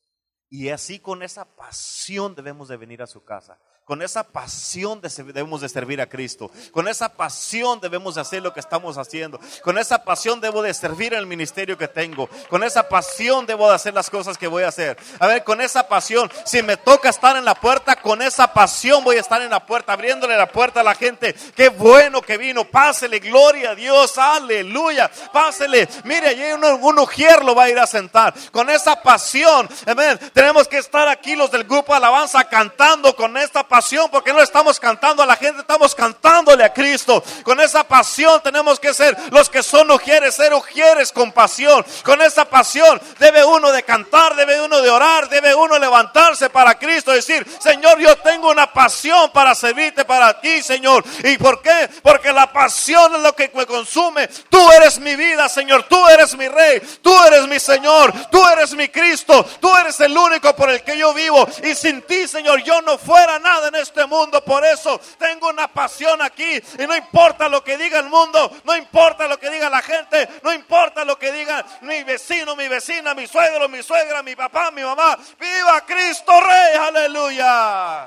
Y así con esa pasión debemos de venir a su casa. Con esa pasión debemos de servir a Cristo. Con esa pasión debemos de hacer lo que estamos haciendo. Con esa pasión debo de servir en el ministerio que tengo. Con esa pasión debo de hacer las cosas que voy a hacer. A ver, con esa pasión, si me toca estar en la puerta, con esa pasión voy a estar en la puerta, abriéndole la puerta a la gente. Qué bueno que vino. Pásele, gloria a Dios, aleluya. Pásele. Mire, allí un, un ujier lo va a ir a sentar. Con esa pasión, amén. Tenemos que estar aquí los del grupo Alabanza cantando con esta pasión porque no estamos cantando a la gente, estamos cantándole a Cristo. Con esa pasión tenemos que ser los que son ujieres, ser ujieres con pasión. Con esa pasión debe uno de cantar, debe uno de orar, debe uno levantarse para Cristo, decir, Señor, yo tengo una pasión para servirte para ti, Señor. ¿Y por qué? Porque la pasión es lo que me consume. Tú eres mi vida, Señor. Tú eres mi rey. Tú eres mi Señor. Tú eres mi Cristo. Tú eres el único por el que yo vivo. Y sin ti, Señor, yo no fuera nada en este mundo. Por eso tengo una pasión aquí. Y no importa lo que diga el mundo, no importa lo que diga la gente, no importa lo que diga mi vecino, mi vecina, mi suegro, mi suegra, mi papá, mi mamá. Viva Cristo Rey, aleluya.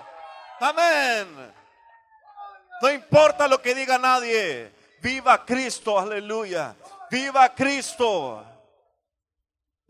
Amén. No importa lo que diga nadie. Viva Cristo, aleluya. Viva Cristo.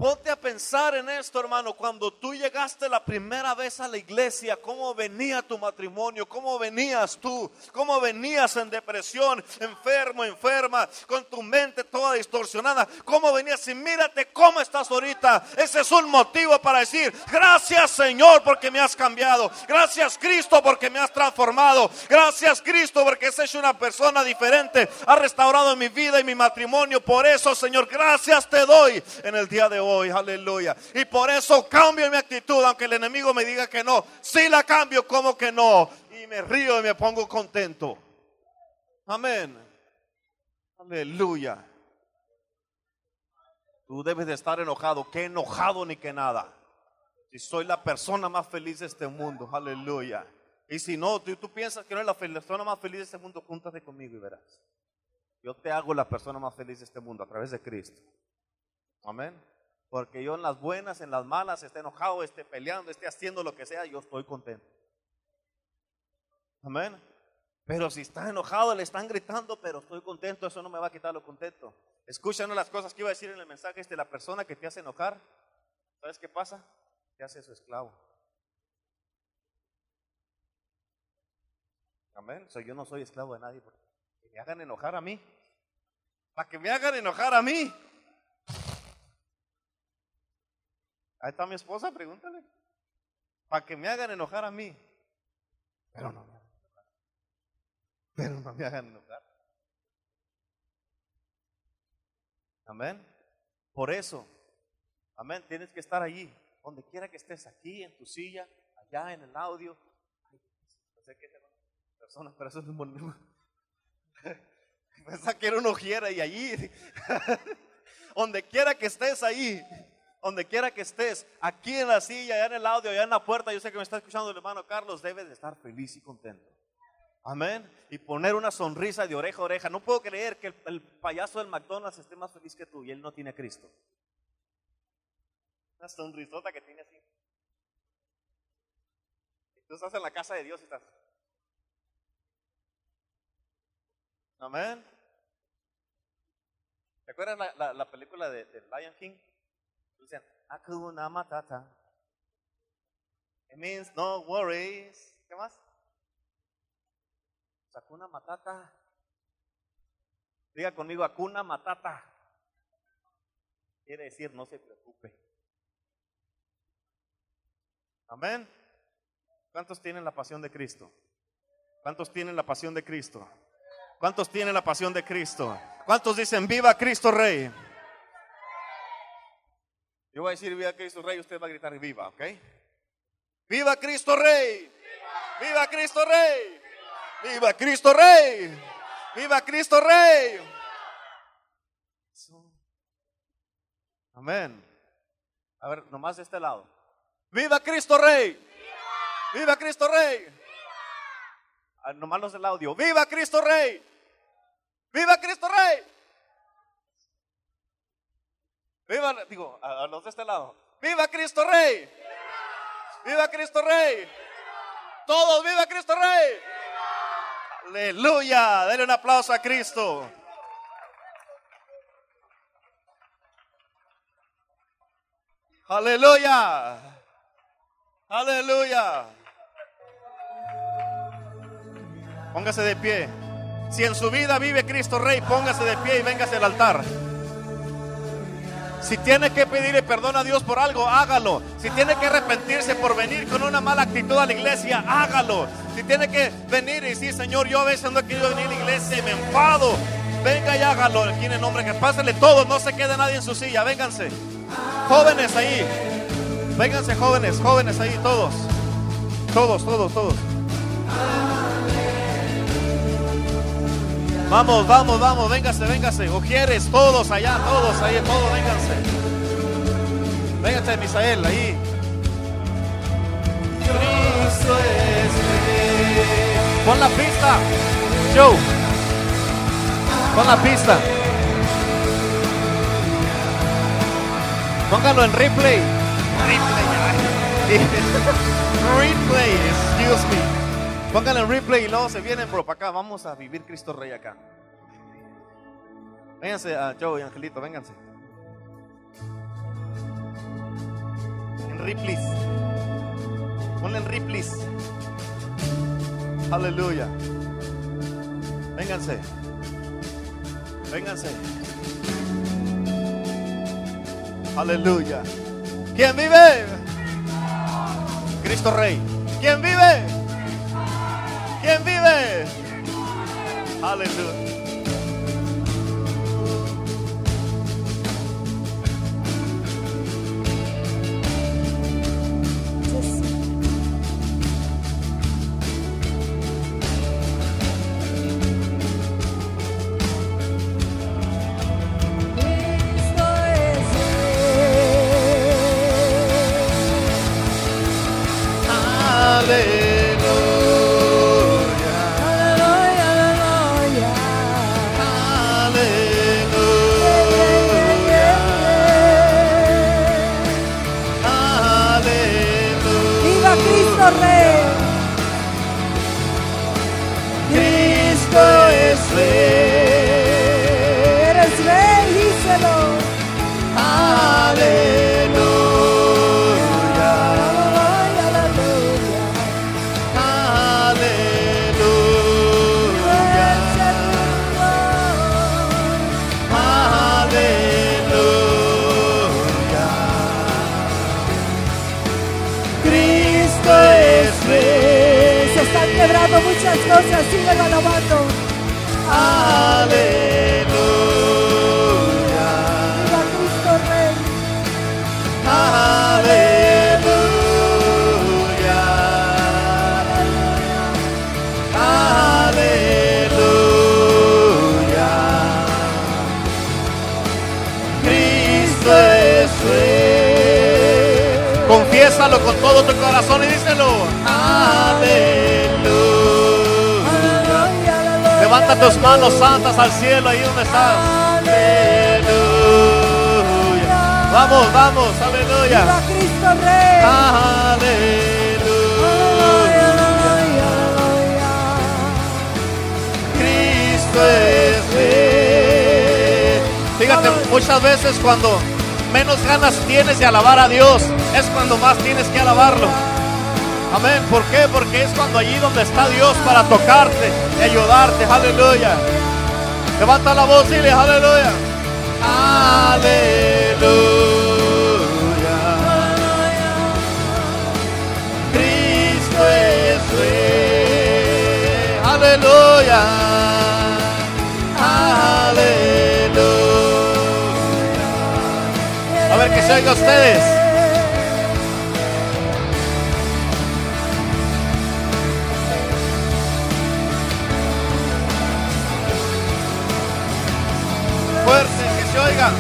Ponte a pensar en esto, hermano. Cuando tú llegaste la primera vez a la iglesia, cómo venía tu matrimonio, cómo venías tú, cómo venías en depresión, enfermo, enferma, con tu mente toda distorsionada, cómo venías y mírate cómo estás ahorita. Ese es un motivo para decir, gracias Señor porque me has cambiado. Gracias Cristo porque me has transformado. Gracias Cristo porque has hecho una persona diferente. Ha restaurado mi vida y mi matrimonio. Por eso, Señor, gracias te doy en el día de hoy aleluya. Y por eso cambio mi actitud, aunque el enemigo me diga que no. Si la cambio, como que no. Y me río y me pongo contento. Amén. Aleluya. Tú debes de estar enojado, que enojado ni que nada. Si soy la persona más feliz de este mundo, aleluya. Y si no, tú, tú piensas que no eres la persona más feliz de este mundo, júntate conmigo y verás. Yo te hago la persona más feliz de este mundo a través de Cristo. Amén. Porque yo en las buenas, en las malas, esté enojado, esté peleando, esté haciendo lo que sea, yo estoy contento. Amén. Pero si está enojado, le están gritando, pero estoy contento, eso no me va a quitar lo contento. Escucha las cosas que iba a decir en el mensaje este, la persona que te hace enojar, ¿sabes qué pasa? Te hace su esclavo. Amén. Yo no soy esclavo de nadie. Porque me hagan enojar a mí. Para que me hagan enojar a mí. Ahí está mi esposa, pregúntale. Para que me hagan enojar a mí. Pero no me hagan enojar. Pero no me hagan enojar. Amén. Por eso, amén, tienes que estar allí, donde quiera que estés, aquí, en tu silla, allá en el audio. no sé qué persona, pero eso es un Pensaba que era una ojiera y allí, donde quiera que estés ahí, donde quiera que estés, aquí en la silla, allá en el audio, allá en la puerta, yo sé que me está escuchando el hermano Carlos, debe de estar feliz y contento. Amén. Y poner una sonrisa de oreja a oreja. No puedo creer que el, payaso del McDonald's esté más feliz que tú y él no tiene a Cristo. Una sonrisota que tiene así. Y tú estás en la casa de Dios y estás. Amén. ¿Te acuerdas la, película de Lion King? Dicen, Hakuna Matata. It means no worries. ¿Qué más? Hakuna Matata. Diga conmigo, Hakuna Matata. Quiere decir, no se preocupe. Amén. ¿Cuántos tienen la pasión de Cristo? ¿Cuántos tienen la pasión de Cristo? ¿Cuántos tienen la pasión de Cristo? ¿Cuántos dicen, viva Cristo Rey? Yo voy a decir viva Cristo Rey, usted va a gritar viva, ¿ok? Viva Cristo Rey. Viva Cristo Rey. Viva Cristo Rey. Viva Cristo Rey. Amén. A ver, nomás de este lado. Viva Cristo Rey. Viva Cristo Rey. Ah, nomás los del audio. Viva Cristo Rey. ¡Viva Cristo Rey! ¡Viva, digo, a, los de este lado! ¡Viva Cristo Rey! ¡Viva Cristo Rey! ¡Todos, viva Cristo Rey! ¡Aleluya! Denle un aplauso a Cristo. ¡Aleluya! ¡Aleluya! Póngase de pie. Si en su vida vive Cristo Rey, póngase de pie y véngase al altar. Si tiene que pedirle perdón a Dios por algo, hágalo. Si tiene que arrepentirse por venir con una mala actitud a la iglesia, hágalo. Si tiene que venir y decir, Señor, yo a veces no he querido venir a la iglesia y me enfado, venga y hágalo. Aquí en el nombre que pásenle todo, no se quede nadie en su silla, vénganse. Jóvenes ahí, vénganse jóvenes, jóvenes ahí, todos. Todos, todos, todos. Vamos, vamos, vamos, véngase, véngase. Ujieres, todos allá, todos ahí, todos, vénganse. Vénganse, Misael, ahí. Cristo es. Pon la pista, Joe. Pon la pista. Póngalo en replay. Replay, ay. replay, excuse me. Pónganlo en replay y luego se vienen, bro, para acá. Vamos a vivir Cristo Rey acá. Vénganse a Joe y Angelito, vénganse. En replays. Ponle en replays. Aleluya. Vénganse. Vénganse. Aleluya. ¿Quién vive? Cristo Rey. ¿Quién vive? ¿Quién vive? Aleluya. Levanta tus manos santas al cielo ahí donde estás. Aleluya. Vamos, vamos, aleluya. Viva Cristo Rey. Aleluya. Aleluya, aleluya. Cristo es rey. Fíjate, muchas veces cuando menos ganas tienes de alabar a Dios, es cuando más tienes que alabarlo. Amén. ¿Por qué? Porque es cuando allí donde está Dios para tocarte y ayudarte. Aleluya. Levanta la voz y dile aleluya. Aleluya. Cristo es rey. Aleluya. Aleluya. A ver que se oiga ustedes. Se oiga.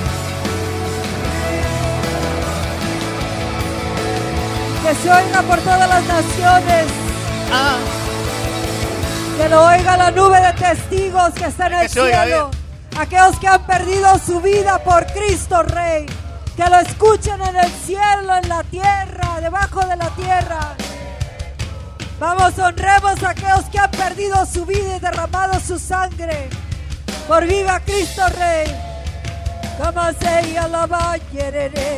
Que se oiga por todas las naciones. Ah, Que lo oiga la nube de testigos que está en Que el cielo. Aquellos que han perdido su vida por Cristo Rey. Que lo escuchen en el cielo, en la tierra, debajo de la tierra. Vamos, honremos a aquellos que han perdido su vida y derramado su sangre. Por viva Cristo Rey. Como se alaba yerere.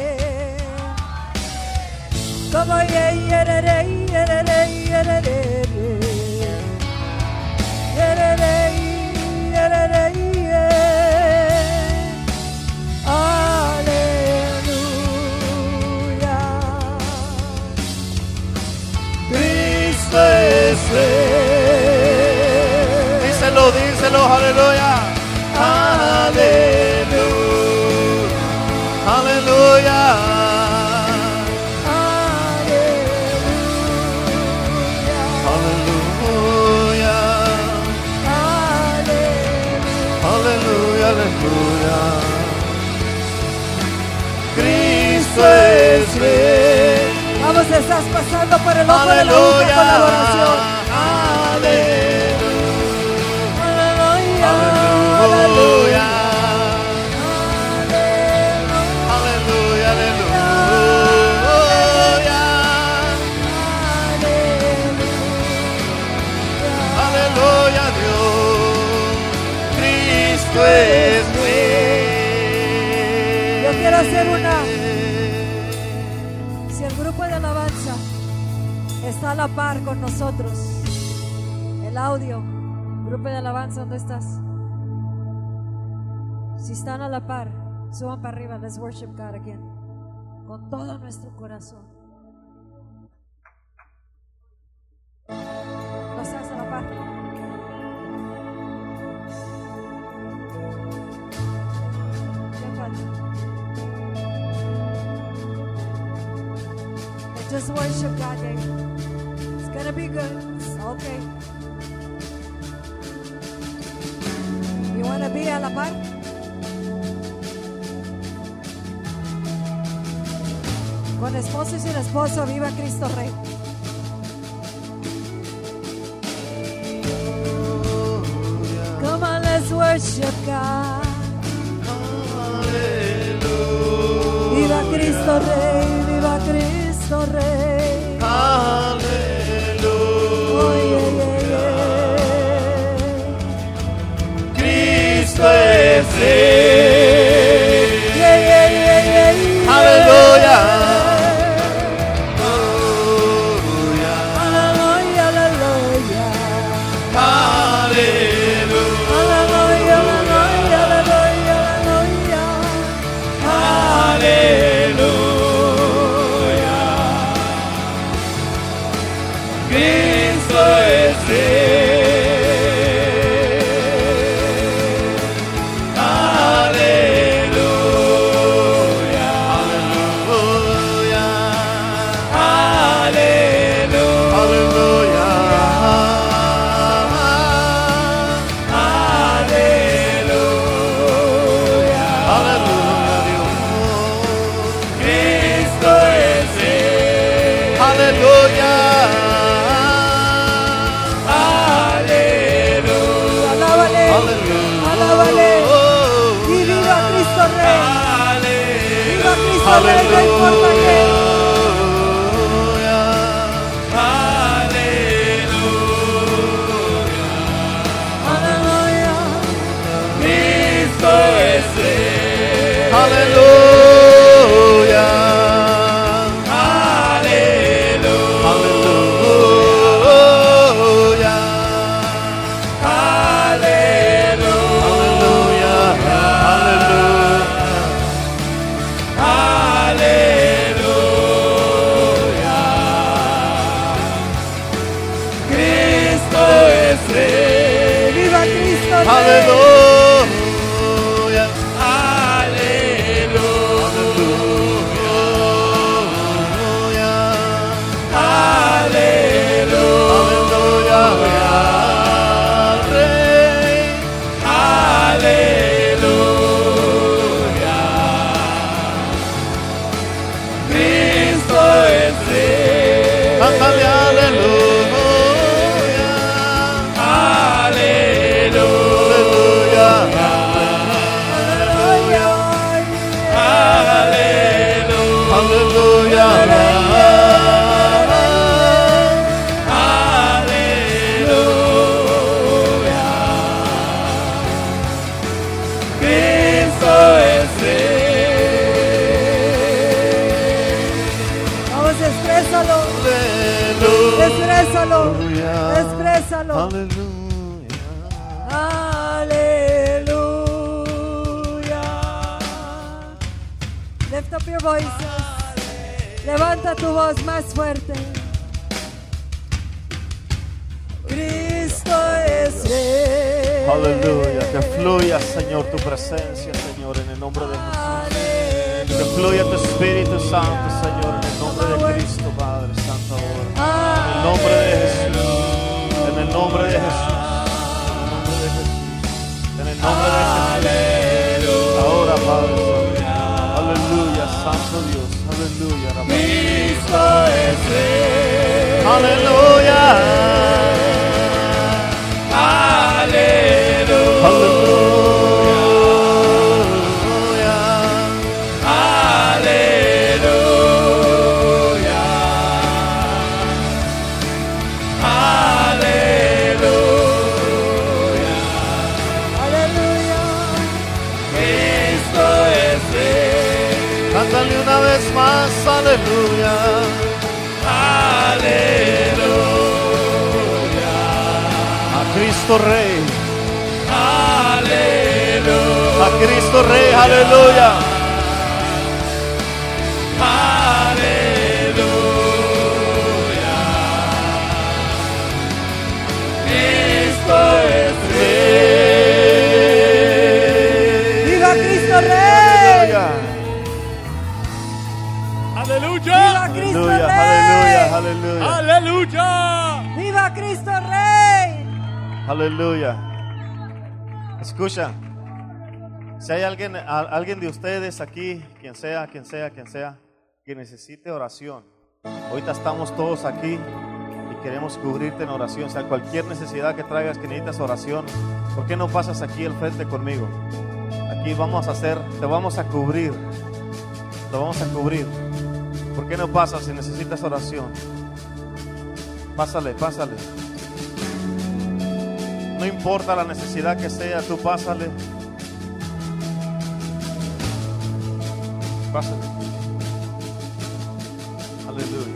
Como ye yerere yerere yerere. Yerere yerere ye. Aleluya. Cristo es rey. Díselo, díselo. Aleluya. Vamos, estás pasando por el ojo de la única colaboración. Aleluya. Aleluya. Aleluya. Aleluya, la par con nosotros, el audio, grupo de alabanza, ¿dónde estás? Si están a la par, suban para arriba. Let's worship God again. Con todo nuestro corazón. ¿No estás a la par? Just worship God, Dave. Gonna be good. Okay. You wanna be a la par? Con esposo y sin esposo, viva Cristo Rey. Come on, let's worship God. Viva Cristo Rey, viva Cristo Rey. Oh, Aleluya. Aleluya. Lift up your voices. Levanta tu voz más fuerte. Cristo es rey. Aleluya. Que fluya, Señor, tu presencia, Señor, en el nombre de Jesús. Que fluya tu Espíritu Santo, Señor, en el nombre de Cristo, Padre Santo. ahora. En el nombre de Jesús. En el nombre de Jesús. En el nombre de Jesús. Ahora, Padre Santo. Aleluya, Santo Dios. Aleluya. Cristo es. Aleluya. Cristo Rey. Aleluya. A Cristo Rey, aleluya. Aleluya. Escucha. Si hay alguien, alguien de ustedes aquí, quien sea, quien sea, quien sea, que necesite oración. Ahorita estamos todos aquí y queremos cubrirte en oración. O sea, cualquier necesidad que traigas que necesitas oración, ¿por qué no pasas aquí al frente conmigo? Aquí vamos a hacer, te vamos a cubrir. Te vamos a cubrir. ¿Por qué no pasas si necesitas oración? Pásale, pásale. No importa la necesidad que sea, tú pásale. Pásale. Aleluya.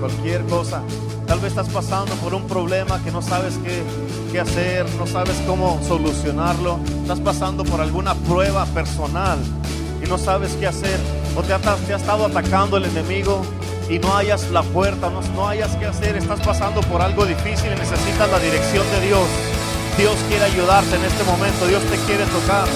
Cualquier cosa. Tal vez estás pasando por un problema que no sabes qué, qué hacer, no sabes cómo solucionarlo. Estás pasando por alguna prueba personal y no sabes qué hacer. O te ha, te ha estado atacando el enemigo y no hayas la puerta, no, no hayas qué hacer. Estás pasando por algo difícil y necesitas la dirección de Dios. Dios quiere ayudarte en este momento. Dios te quiere tocar.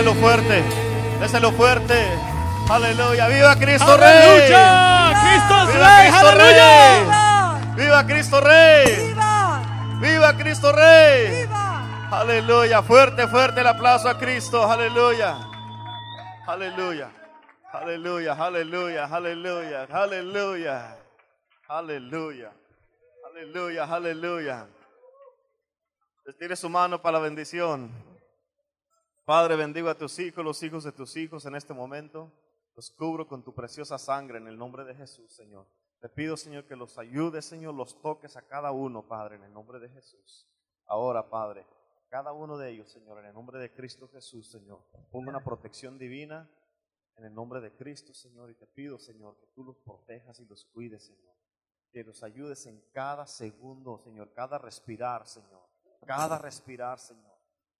Déselo fuerte. Déselo fuerte. Aleluya. Viva Cristo Rey. Cristo Viva Rey. Cristo Aleluya. Rey. Viva Cristo Rey. Viva. Viva Cristo Rey. Viva. Aleluya. Fuerte, fuerte el aplauso a Cristo. Aleluya. Aleluya. Aleluya, aleluya, aleluya, aleluya. Aleluya. Aleluya, aleluya. Estire su mano para la bendición. Padre, bendigo a tus hijos, los hijos de tus hijos en este momento. Los cubro con tu preciosa sangre en el nombre de Jesús, Señor. Te pido, Señor, que los ayudes, Señor, los toques a cada uno, Padre, en el nombre de Jesús. Ahora, Padre, cada uno de ellos, Señor, en el nombre de Cristo Jesús, Señor, ponga una protección divina en el nombre de Cristo, Señor, y te pido, Señor, que tú los protejas y los cuides, Señor. Que los ayudes en cada segundo, Señor, cada respirar, Señor, cada respirar, Señor,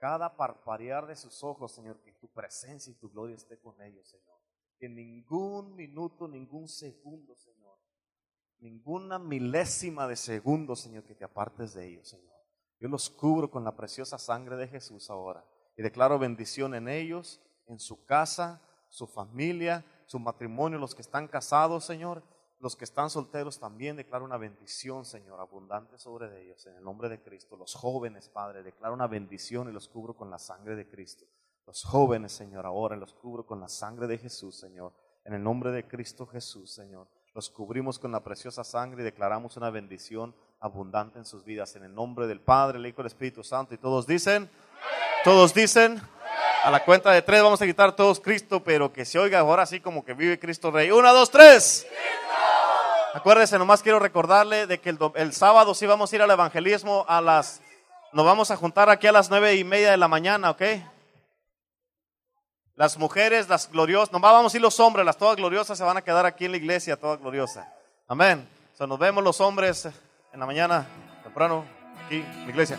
cada parpadear de sus ojos, Señor, que tu presencia y tu gloria esté con ellos, Señor. Que ningún minuto, ningún segundo, Señor, ninguna milésima de segundo, Señor, que te apartes de ellos, Señor. Yo los cubro con la preciosa sangre de Jesús ahora y declaro bendición en ellos, en su casa, su familia, su matrimonio, los que están casados, Señor, los que están solteros también declaro una bendición, Señor, abundante sobre ellos, en el nombre de Cristo. Los jóvenes, Padre, declaro una bendición y los cubro con la sangre de Cristo. Los jóvenes, Señor, ahora los cubro con la sangre de Jesús, Señor, en el nombre de Cristo Jesús, Señor. Los cubrimos con la preciosa sangre y declaramos una bendición abundante en sus vidas, en el nombre del Padre, el Hijo y el Espíritu Santo. Y todos dicen, todos dicen, a la cuenta de tres vamos a quitar todos Cristo, pero que se oiga ahora así como que vive Cristo Rey. Una, dos, tres. Acuérdese, nomás quiero recordarle de que el, el sábado sí vamos a ir al evangelismo a las, nos vamos a juntar aquí a las nueve y media de la mañana, ¿ok? Las mujeres, las gloriosas, nomás vamos a ir los hombres, las todas gloriosas se van a quedar aquí en la iglesia, todas gloriosas. Amén. So, nos vemos los hombres en la mañana, temprano, aquí en la iglesia.